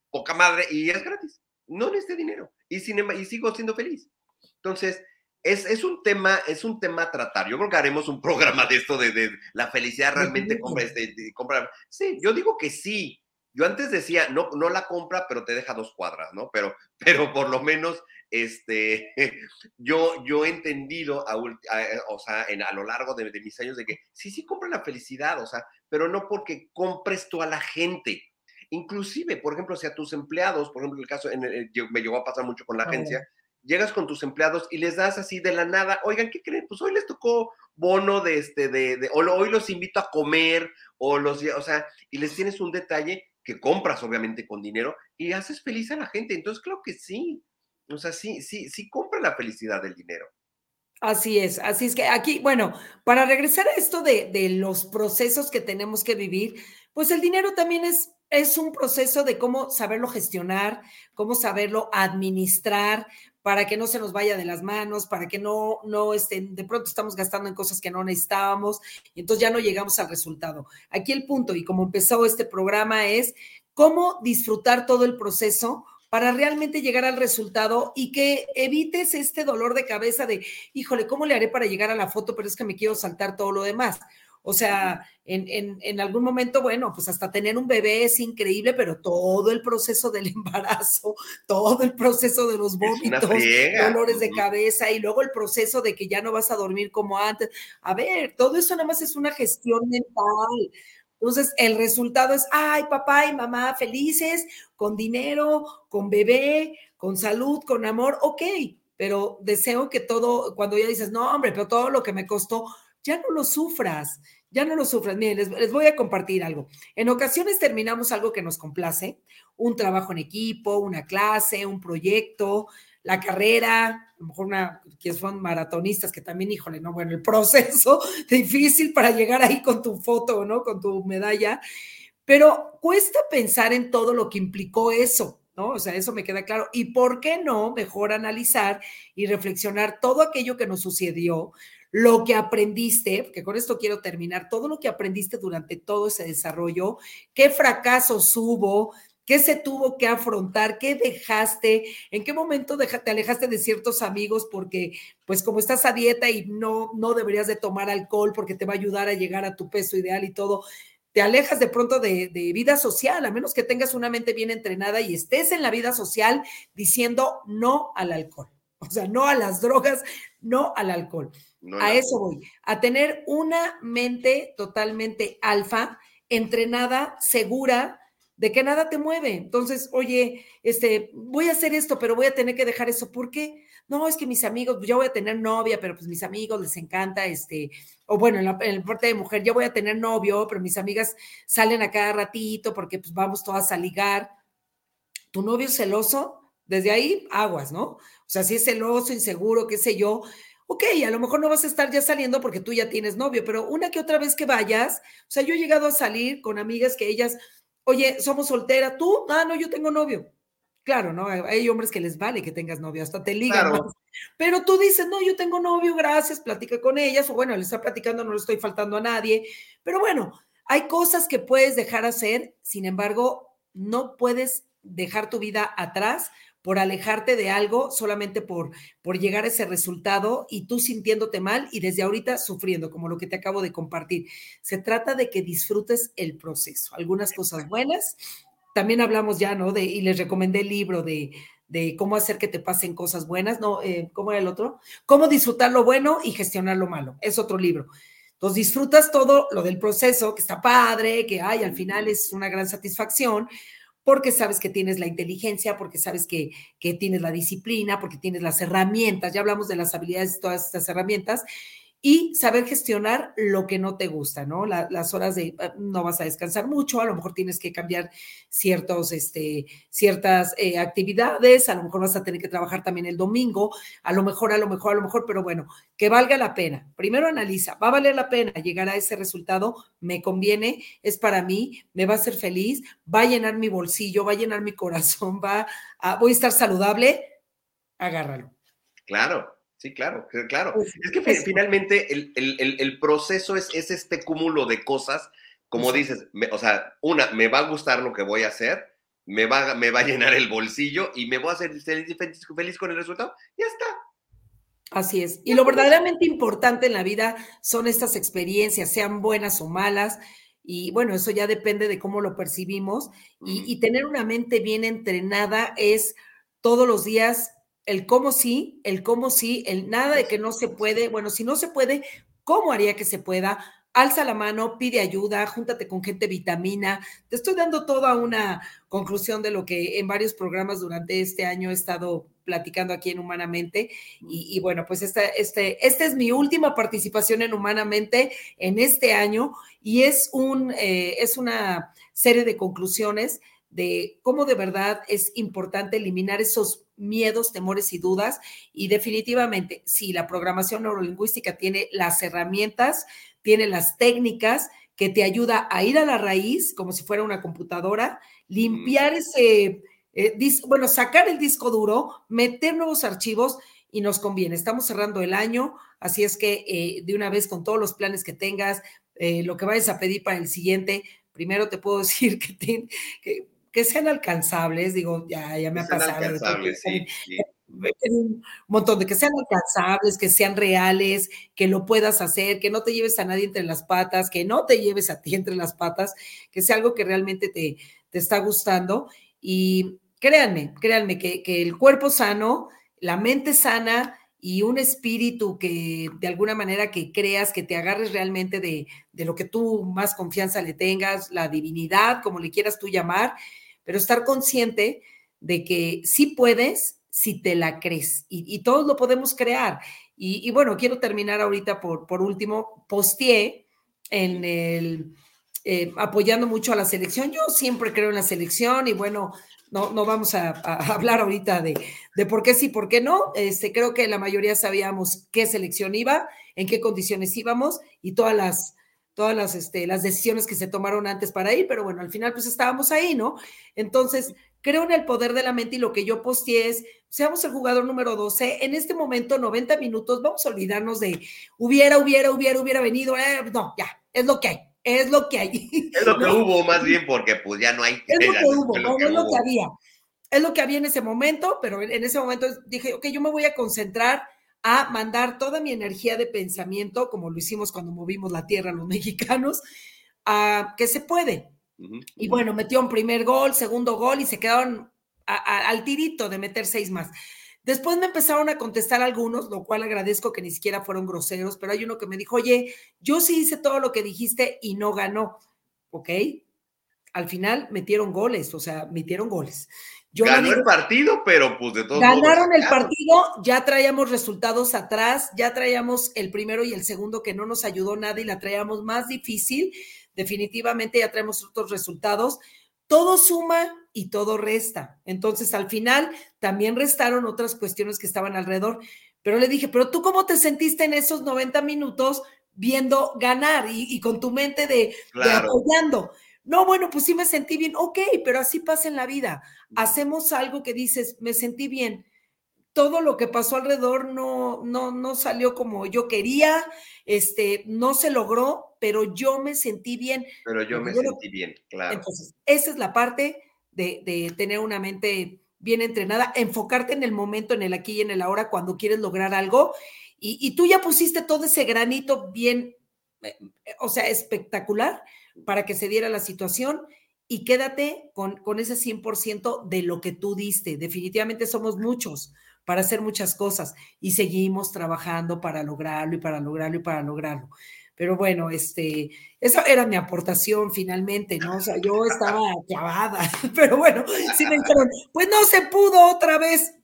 poca madre, y es gratis no necesité dinero y, sin, y sigo siendo feliz. Entonces, es, es, un tema, es un tema a tratar. Yo creo que haremos un programa de esto de, la felicidad realmente compra, este, compra. Sí, yo digo que sí. Yo antes decía, no, no la compra, pero te deja dos cuadras, ¿no? Pero, pero por lo menos, este, yo, yo he entendido, a, o sea, en, a lo largo de, de, mis años, de que sí, sí compra la felicidad, o sea, pero no porque compres tú a la gente, Inclusive, por ejemplo, si a tus empleados, por ejemplo, el caso en me llegó a pasar mucho con la agencia, llegas con tus empleados y les das así de la nada, oigan, ¿qué creen? Pues hoy les tocó bono de este, de, de o hoy los invito a comer, o los, o sea, y les tienes un detalle que compras obviamente con dinero y haces feliz a la gente. Entonces, creo que sí. O sea, sí, sí, sí compra la felicidad del dinero. Así es, así es que aquí, bueno, para regresar a esto de, de los procesos que tenemos que vivir, pues el dinero también es es un proceso de cómo saberlo gestionar, cómo saberlo administrar para que no se nos vaya de las manos, para que no, no estén, de pronto estamos gastando en cosas que no necesitábamos y entonces ya no llegamos al resultado. Aquí el punto, y como empezó este programa, es cómo disfrutar todo el proceso para realmente llegar al resultado y que evites este dolor de cabeza de, híjole, ¿cómo le haré para llegar a la foto? Pero es que me quiero saltar todo lo demás. O sea, en, algún momento, bueno, pues hasta tener un bebé es increíble, pero todo el proceso del embarazo, todo el proceso de los vómitos, dolores de cabeza y luego el proceso de que ya no vas a dormir como antes. A ver, todo eso nada más es una gestión mental. Entonces, el resultado es, ay, papá y mamá felices, con dinero, con bebé, con salud, con amor, ok, pero deseo que todo, cuando ya dices, no, hombre, pero todo lo que me costó, ya no lo sufras, ya no lo sufras. Miren, les, les, voy a compartir algo. En ocasiones terminamos algo que nos complace, un trabajo en equipo, una clase, un proyecto, la carrera, a lo mejor una, que son maratonistas, que también, híjole, no, bueno, el proceso difícil para llegar ahí con tu foto, ¿no? Con tu medalla, pero cuesta pensar en todo lo que implicó eso, ¿no? O sea, eso me queda claro. ¿Y por qué no mejor analizar y reflexionar todo aquello que nos sucedió, lo que aprendiste, porque con esto quiero terminar, todo lo que aprendiste durante todo ese desarrollo, qué fracasos hubo, ¿Qué se tuvo que afrontar? ¿Qué dejaste? ¿En qué momento te alejaste de ciertos amigos porque, pues como estás a dieta y no, no deberías de tomar alcohol porque te va a ayudar a llegar a tu peso ideal y todo? Te alejas de pronto de, de vida social, a menos que tengas una mente bien entrenada y estés en la vida social diciendo no al alcohol. O sea, no a las drogas, no al alcohol. No, a eso voy, a tener una mente totalmente alfa, entrenada, segura, de que nada te mueve. Entonces, oye, este, voy a hacer esto, pero voy a tener que dejar eso. ¿Por qué? No, es que mis amigos, yo voy a tener novia, pero pues mis amigos les encanta, este, o bueno, en la, en parte de mujer, yo voy a tener novio, pero mis amigas salen a cada ratito porque pues vamos todas a ligar. Tu novio es celoso, desde ahí aguas, ¿no? O sea, si es celoso, inseguro, qué sé yo, ok, a lo mejor no vas a estar ya saliendo porque tú ya tienes novio, pero una que otra vez que vayas, o sea, yo he llegado a salir con amigas que ellas Oye, somos soltera, tú, ah, no, yo tengo novio. Claro, ¿no? Hay hombres que les vale que tengas novio, hasta te ligan. Claro. Pero tú dices, no, yo tengo novio, gracias, platica con ellas, o bueno, le está platicando, no le estoy faltando a nadie. Pero bueno, hay cosas que puedes dejar hacer, sin embargo, no puedes dejar tu vida atrás por alejarte de algo solamente por, por llegar a ese resultado y tú sintiéndote mal y desde ahorita sufriendo, como lo que te acabo de compartir. Se trata de que disfrutes el proceso. Algunas cosas buenas. También hablamos ya, ¿no? De, y les recomendé el libro de, de cómo hacer que te pasen cosas buenas, ¿no? Eh, ¿Cómo era el otro? Cómo disfrutar lo bueno y gestionar lo malo. Es otro libro. Entonces disfrutas todo lo del proceso, que está padre, que hay, al final es una gran satisfacción, porque sabes que tienes la inteligencia, porque sabes que, que, tienes la disciplina, porque tienes las herramientas, ya hablamos de las habilidades de todas estas herramientas, y saber gestionar lo que no te gusta, ¿no? las horas de ah, no vas a descansar mucho, a lo mejor tienes que cambiar ciertos, este, ciertas eh, actividades, a lo mejor vas a tener que trabajar también el domingo, a lo mejor, a lo mejor, a lo mejor, pero bueno, que valga la pena. Primero analiza, ¿va a valer la pena llegar a ese resultado? ¿Me conviene? ¿Es para mí? ¿Me va a hacer feliz? ¿Va a llenar mi bolsillo? ¿Va a llenar mi corazón? ¿Va a, ¿Voy a estar saludable? Agárralo. Claro, Sí, claro, claro. Es que finalmente el, el, el, proceso es, es, este cúmulo de cosas, como dices, o sea, una, me va a gustar lo que voy a hacer, me va, me va a llenar el bolsillo y me voy a hacer feliz, feliz con el resultado, ya está. Así es. Y lo verdaderamente importante en la vida son estas experiencias, sean buenas o malas. Y bueno, eso ya depende de cómo lo percibimos. Y, y tener una mente bien entrenada es todos los días el cómo sí, el cómo sí, el nada de que no se puede. Bueno, si no se puede, ¿cómo haría que se pueda? Alza la mano, pide ayuda, júntate con gente vitamina. Te estoy dando toda una conclusión de lo que en varios programas durante este año he estado platicando aquí en Humanamente. Y, bueno, pues esta, este, esta es mi última participación en Humanamente en este año y es, un, eh, es una serie de conclusiones de cómo de verdad es importante eliminar esos miedos, temores y dudas. Y definitivamente, si la programación neurolingüística tiene las herramientas, tiene las técnicas que te ayuda a ir a la raíz, como si fuera una computadora, limpiar ese, eh, bueno, sacar el disco duro, meter nuevos archivos y nos conviene. Estamos cerrando el año, así es que eh, de una vez con todos los planes que tengas, eh, lo que vayas a pedir para el siguiente, primero te puedo decir que, que que sean alcanzables, digo, ya, ya me ha pasado. Alcanzables, sí, Un montón de que sean alcanzables, que sean reales, que lo puedas hacer, que no te lleves a nadie entre las patas, que no te lleves a ti entre las patas, que sea algo que realmente te, te está gustando. Y créanme, créanme que, que el cuerpo sano, la mente sana y un espíritu que de alguna manera que creas, que te agarres realmente de, de, lo que tú más confianza le tengas, la divinidad, como le quieras tú llamar, pero estar consciente de que sí puedes si te la crees y, todos lo podemos crear. Y, y, bueno, quiero terminar ahorita por, por último, posteé en el, eh, apoyando mucho a la selección. Yo siempre creo en la selección y bueno, no, no vamos a, hablar ahorita de, de, por qué sí, por qué no. Este, creo que la mayoría sabíamos qué selección iba, en qué condiciones íbamos y todas las, todas las, este, las decisiones que se tomaron antes para ir, pero bueno, al final pues estábamos ahí, ¿no? Entonces, creo en el poder de la mente y lo que yo posteé es, seamos el jugador número 12, en este momento 90 minutos, vamos a olvidarnos de hubiera, hubiera, hubiera, hubiera venido, eh, no, ya, es lo que hay es lo que hay. Es lo que hubo más bien, porque pues ya no hay. Es lo que hubo, es lo, que, no, es lo que había. Es lo que había en ese momento, pero en ese momento dije, ok, yo me voy a concentrar a mandar toda mi energía de pensamiento, como lo hicimos cuando movimos la tierra los mexicanos, a que se puede. Uh -huh. Y bueno, metió un primer gol, segundo gol y se quedaron a, a, al tirito de meter seis más. Después me empezaron a contestar algunos, lo cual agradezco que ni siquiera fueron groseros, pero hay uno que me dijo, oye, yo sí hice todo lo que dijiste y no ganó. ¿Ok? Al final metieron goles, o sea, metieron goles. Yo Ganó digo, el partido, pero pues de todos Ganaron modos, el partido, ya traíamos resultados atrás, ya traíamos el primero y el segundo que no nos ayudó nada y la traíamos más difícil. Definitivamente ya traemos otros resultados. Todo suma y todo resta. Entonces, al final, también restaron otras cuestiones que estaban alrededor. Pero le dije, pero tú cómo te sentiste en esos 90 minutos viendo ganar y, y con tu mente de, claro. de apoyando? No, bueno, pues sí me sentí bien. Ok, pero así pasa en la vida. Hacemos algo que dices, me sentí bien. Todo lo que pasó alrededor no, no, no salió como yo quería, este, no se logró, pero yo me sentí bien. Pero yo me yo sentí lo... bien, claro. Entonces, esa es la parte de, tener una mente bien entrenada, enfocarte en el momento, en el aquí y en el ahora, cuando quieres lograr algo. Y, tú ya pusiste todo ese granito bien, eh, o sea, espectacular para que se diera la situación y quédate con, con ese 100% de lo que tú diste. Definitivamente somos muchos para hacer muchas cosas y seguimos trabajando para lograrlo y para lograrlo y para lograrlo. Pero bueno, este, esa era mi aportación finalmente, ¿no? O sea, yo estaba clavada, pero bueno, sí me dijeron, pues no se pudo otra vez.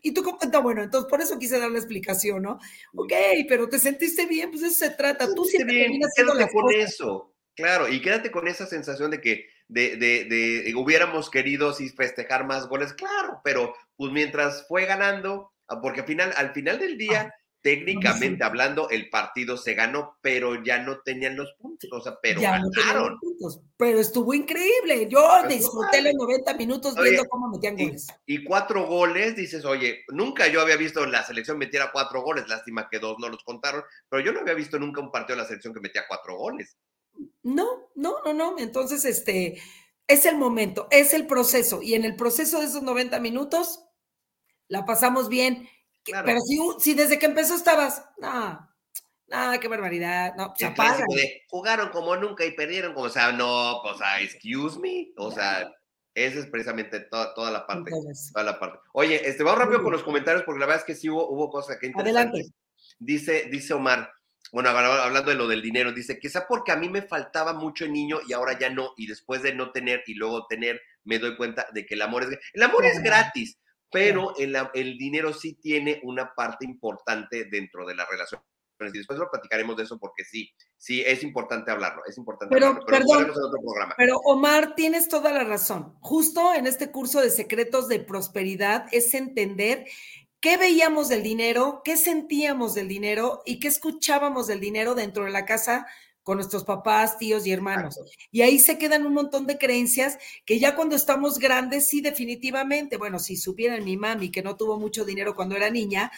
Y tú, no, bueno, entonces por eso quise dar la explicación, ¿no? Ok, pero te sentiste bien, pues eso se trata. Tú siempre bien, terminas haciendo las con cosas. eso. Claro, y quédate con esa sensación de que de, de, de, hubiéramos querido sí, festejar más goles, claro, pero pues mientras fue ganando, ah, porque al final, al final del día, técnicamente no, hablando, el partido se ganó, pero ya no tenían los puntos, o sea, pero ya ganaron. No puntos, pero estuvo increíble, yo pero disfruté los 90 minutos oye, viendo cómo metían goles. Y, y, cuatro goles, dices, oye, nunca yo había visto la selección metiera cuatro goles, lástima que dos no los contaron, pero yo no había visto nunca un partido de la selección que metía cuatro goles. No, no, no, no. Entonces, este, es el momento, es el proceso. Y en el proceso de esos 90 minutos, la pasamos bien. Claro. Pero si, si, desde que empezó estabas, no, nada, qué barbaridad. No, se apaga. jugaron como nunca y perdieron como, o sea, no, o sea, excuse me, o sea, esa es precisamente toda, toda la parte. Entonces, toda la parte. Oye, este, vamos rápido con los comentarios porque la verdad es que sí hubo, hubo cosas que interesantes. Adelante. Dice, dice Omar, bueno, hablando de lo del dinero, dice, quizá porque a mí me faltaba mucho el niño y ahora ya no, y después de no tener y luego tener, me doy cuenta de que el amor es, el amor es gratis, pero el, el dinero sí tiene una parte importante dentro de la relación. Y después lo platicaremos de eso porque sí, sí, es importante hablarlo, es importante pero, hablarlo, pero perdón, otro programa. pero Omar, tienes toda la razón. Justo en este curso de secretos de prosperidad es entender qué veíamos del dinero, qué sentíamos del dinero y qué escuchábamos del dinero dentro de la casa con nuestros papás, tíos y hermanos. Exacto. Y ahí se quedan un montón de creencias que ya cuando estamos grandes, sí, definitivamente, bueno, si supieran mi mami que no tuvo mucho dinero cuando era niña,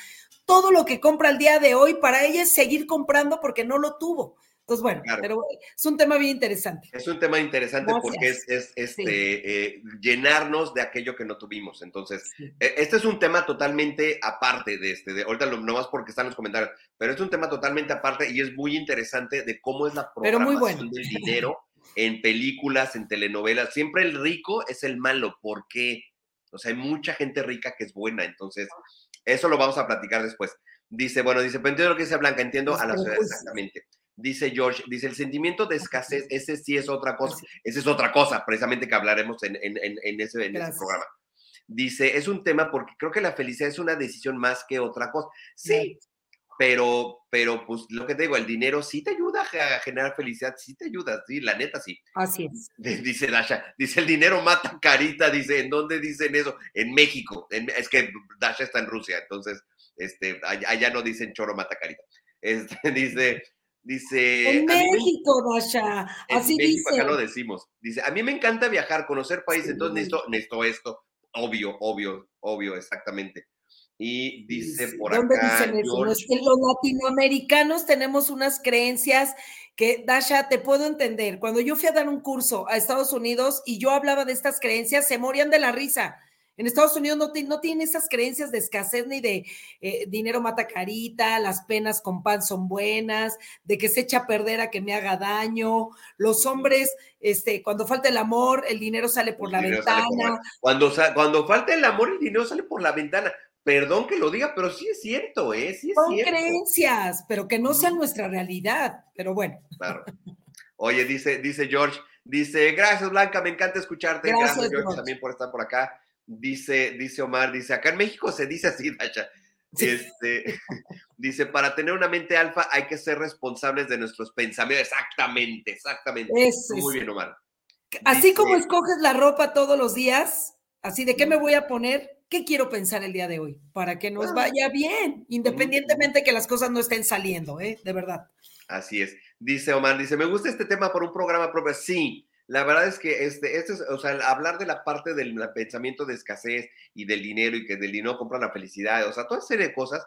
todo lo que compra el día de hoy para ella es seguir comprando porque no lo tuvo. Entonces, bueno, claro. pero es un tema bien interesante. Es un tema interesante Gracias. porque es, es este, sí. eh, llenarnos de aquello que no tuvimos. Entonces, sí. eh, este es un tema totalmente aparte de este, de ahorita no más porque están los comentarios, pero es un tema totalmente aparte y es muy interesante de cómo es la programación bueno. del dinero en películas, en telenovelas. Siempre el rico es el malo. ¿Por qué? O sea, hay mucha gente rica que es buena. Entonces, Eso lo vamos a platicar después. Dice, bueno, dice, pero entiendo lo que dice Blanca, entiendo a la ciudad exactamente. Dice George, dice, el sentimiento de escasez, ese sí es otra cosa, esa es otra cosa, precisamente que hablaremos en, en, en, ese, en ese programa. Dice, es un tema porque creo que la felicidad es una decisión más que otra cosa. Sí, pero, pero pues lo que te digo, el dinero sí te ayuda a generar felicidad, sí te ayuda, sí, la neta sí. Así es. Dice Dasha, dice el dinero mata carita, dice, ¿en dónde dicen eso? En México, es que Dasha está en Rusia, entonces, este, allá, no dicen choro mata carita. Este, dice, dice... En México, Dasha, así en México, dice. Acá lo decimos. Dice, a mí me encanta viajar, conocer países, entonces necesito, necesito esto, obvio, obvio, obvio, exactamente. Y dice por ¿Dónde acá. Dicen eso? los latinoamericanos tenemos unas creencias que, Dasha, te puedo entender. Cuando yo fui a dar un curso a Estados Unidos y yo hablaba de estas creencias, se morían de la risa. En Estados Unidos no, no tienen esas creencias de escasez ni de eh, dinero mata carita, las penas con pan son buenas, de que se echa a perder a que me haga daño. Los hombres, este, cuando falta el amor, el dinero sale por la ventana. cuando, cuando falta el amor, el dinero sale por la ventana. Perdón que lo diga, pero sí es cierto, ¿eh? Sí es Son creencias, pero que no sean nuestra realidad, pero bueno. Claro. Oye, dice, dice George, dice, gracias Blanca, me encanta escucharte. Gracias, George, también por estar por acá. Dice, dice Omar, dice, acá en México se dice así, Dacha. Este, dice, para tener una mente alfa hay que ser responsables de nuestros pensamientos. Exactamente, exactamente. Muy bien, Omar. Así como escoges la ropa todos los días, así de qué me voy a poner, ¿qué quiero pensar el día de hoy? Para que nos vaya bien, independientemente que las cosas no estén saliendo, ¿eh? De verdad. Así es. Dice Omar, dice, me gusta este tema por un programa propio. Sí, la verdad es que este, este es, o sea, hablar de la parte del pensamiento de escasez y del dinero y que del dinero compra la felicidad, o sea, toda serie de cosas,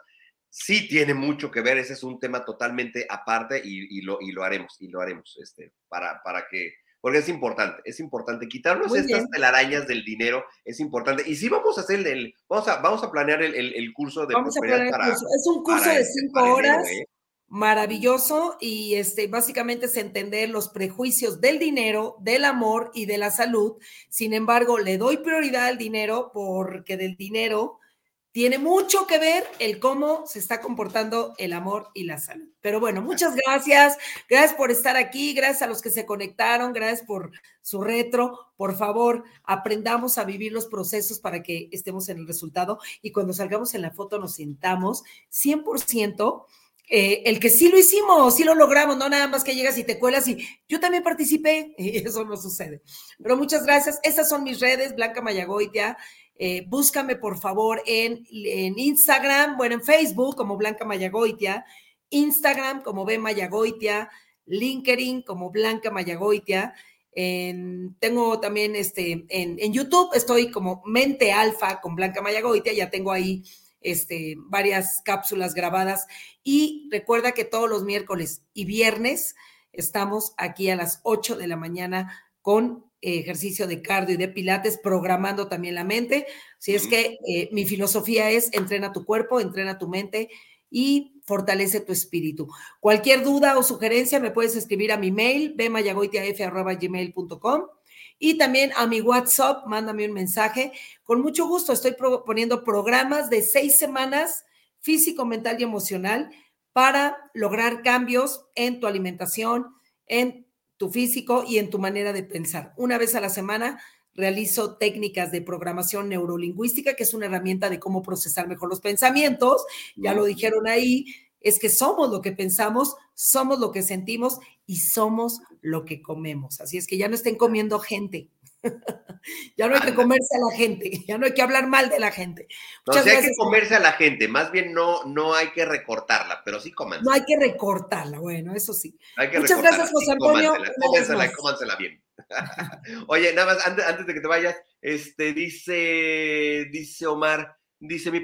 sí tiene mucho que ver. Ese es un tema totalmente aparte y, lo, y lo haremos, y lo haremos, este, para, para que porque es importante, es importante quitarnos estas telarañas del dinero, es importante. Y sí vamos a hacer el, vamos a, vamos a planear el, el, curso de vamos a planear el curso. Es un curso de este, cinco horas. ¿eh? Maravilloso y este básicamente es entender los prejuicios del dinero, del amor y de la salud. Sin embargo, le doy prioridad al dinero porque del dinero tiene mucho que ver el cómo se está comportando el amor y la salud. Pero bueno, muchas gracias. Gracias por estar aquí. Gracias a los que se conectaron. Gracias por su retro. Por favor, aprendamos a vivir los procesos para que estemos en el resultado. Y cuando salgamos en la foto nos sentamos 100%. Eh, el que sí lo hicimos, sí lo logramos, no nada más que llegas y te cuelas y yo también participé, y eso no sucede. Pero muchas gracias. Estas son mis redes, Blanca Mayagoitia. Eh, búscame por favor en, Instagram, bueno, en Facebook como Blanca Mayagoitia, Instagram como B Mayagoitia, LinkedIn como Blanca Mayagoitia. tengo también este, en, YouTube, estoy como Mente Alfa con Blanca Mayagoitia, ya tengo ahí este, varias cápsulas grabadas. Y recuerda que todos los miércoles y viernes estamos aquí a las 8 de la mañana con ejercicio de cardio y de pilates, programando también la mente. Si es que eh, mi filosofía es entrena tu cuerpo, entrena tu mente y fortalece tu espíritu. Cualquier duda o sugerencia me puedes escribir a mi mail, bmayagoitiaf.gmail.com y también a mi WhatsApp, mándame un mensaje. Con mucho gusto estoy poniendo programas de seis semanas físico, mental y emocional para lograr cambios en tu alimentación, en tu físico y en tu manera de pensar. Una vez a la semana realizo técnicas de programación neurolingüística, que es una herramienta de cómo procesar mejor los pensamientos. Ya lo dijeron ahí, es que somos lo que pensamos, somos lo que sentimos y somos lo que comemos. Así es que ya no estén comiendo gente. ya no hay que comerse a la gente, ya no hay que hablar mal de la gente. no, hay que comerse a la gente, más bien no, no hay que recortarla, pero sí coman. No hay que recortarla, bueno, eso sí. Muchas gracias, José Antonio. Cómansela, cómansela, bien. Oye, nada más, antes, de que te vayas, este, dice, dice Omar, dice mi,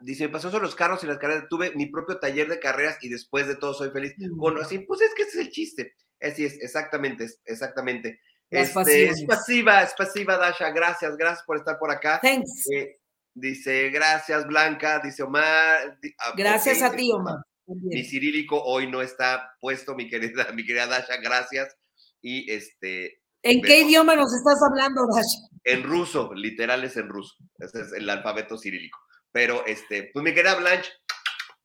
dice, me pasó sobre los carros y las carreras, tuve mi propio taller de carreras y después de todo soy feliz. Bueno, así, pues es que ese es el chiste. Así es, exactamente, exactamente. Este, es pasiva, es pasiva, Dasha. Gracias, gracias por estar por acá. Thanks. Eh, dice, gracias, Blanca. Dice Omar. Ah, gracias a ti, Omar. Mi cirílico hoy no está puesto, mi querida, mi querida Dasha. Gracias. Y este. ¿En qué idioma nos estás hablando, Dasha? En ruso, literal es en ruso. Ese es el alfabeto cirílico. Pero, este, pues mi querida Blanche,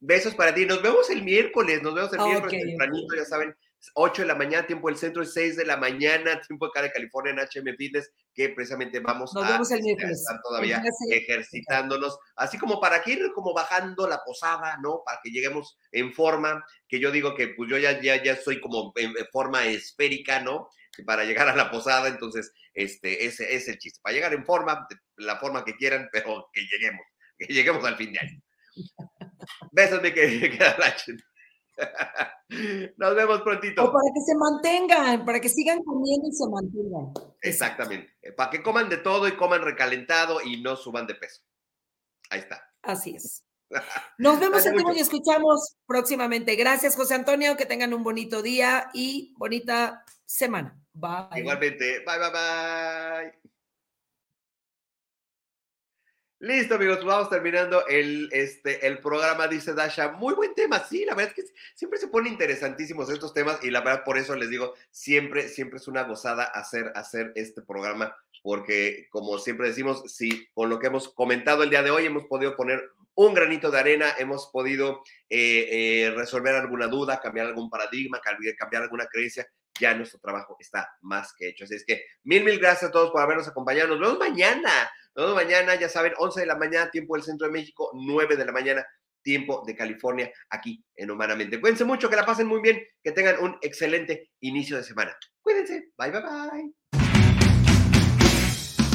besos para ti. Nos vemos el miércoles, nos vemos el miércoles tempranito, ya saben, 8 de la mañana, tiempo del centro, es 6 de la mañana, tiempo cara de California en HM Fitness, que precisamente vamos a, estar todavía ejercitándonos, así como para que ir como bajando la posada, ¿no? Para que lleguemos en forma, que yo digo que pues yo ya, ya, ya soy como en, forma esférica, ¿no? Para llegar a la posada, entonces, este, ese es el chiste, para llegar en forma, la forma que quieran, pero que lleguemos, que lleguemos al fin de año. Besos, mi querida Nos vemos prontito. O para que se mantengan, para que sigan comiendo y se mantengan. Exactamente. Para que coman de todo y coman recalentado y no suban de peso. Ahí está. Así es. Nos vemos, y escuchamos próximamente. Gracias, José Antonio. Que tengan un bonito día y bonita semana. Bye. Igualmente. Bye, bye, bye. Listo, amigos, vamos terminando el, este, el programa, dice Dasha. Muy buen tema, sí, la verdad es que siempre se ponen interesantísimos estos temas y la verdad por eso les digo, siempre, siempre es una gozada hacer, hacer este programa, porque como siempre decimos, sí, con lo que hemos comentado el día de hoy hemos podido poner un granito de arena, hemos podido eh, eh, resolver alguna duda, cambiar algún paradigma, cambiar alguna creencia, ya nuestro trabajo está más que hecho. Así es que mil, mil gracias a todos por habernos acompañado. Nos vemos mañana nos vemos mañana, ya saben, 11 de la mañana, tiempo del centro de México, 9 de la mañana, tiempo de California, aquí en Humanamente. Cuídense mucho, que la pasen muy bien, que tengan un excelente inicio de semana. Cuídense, bye, bye, bye.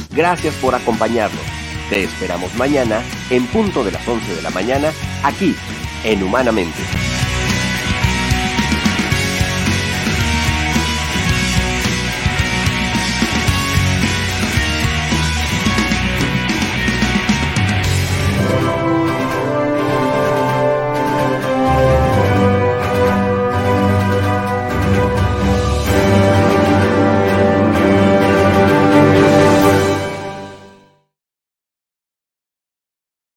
Gracias por acompañarnos. Te esperamos mañana en punto de las 11 de la mañana, aquí en Humanamente.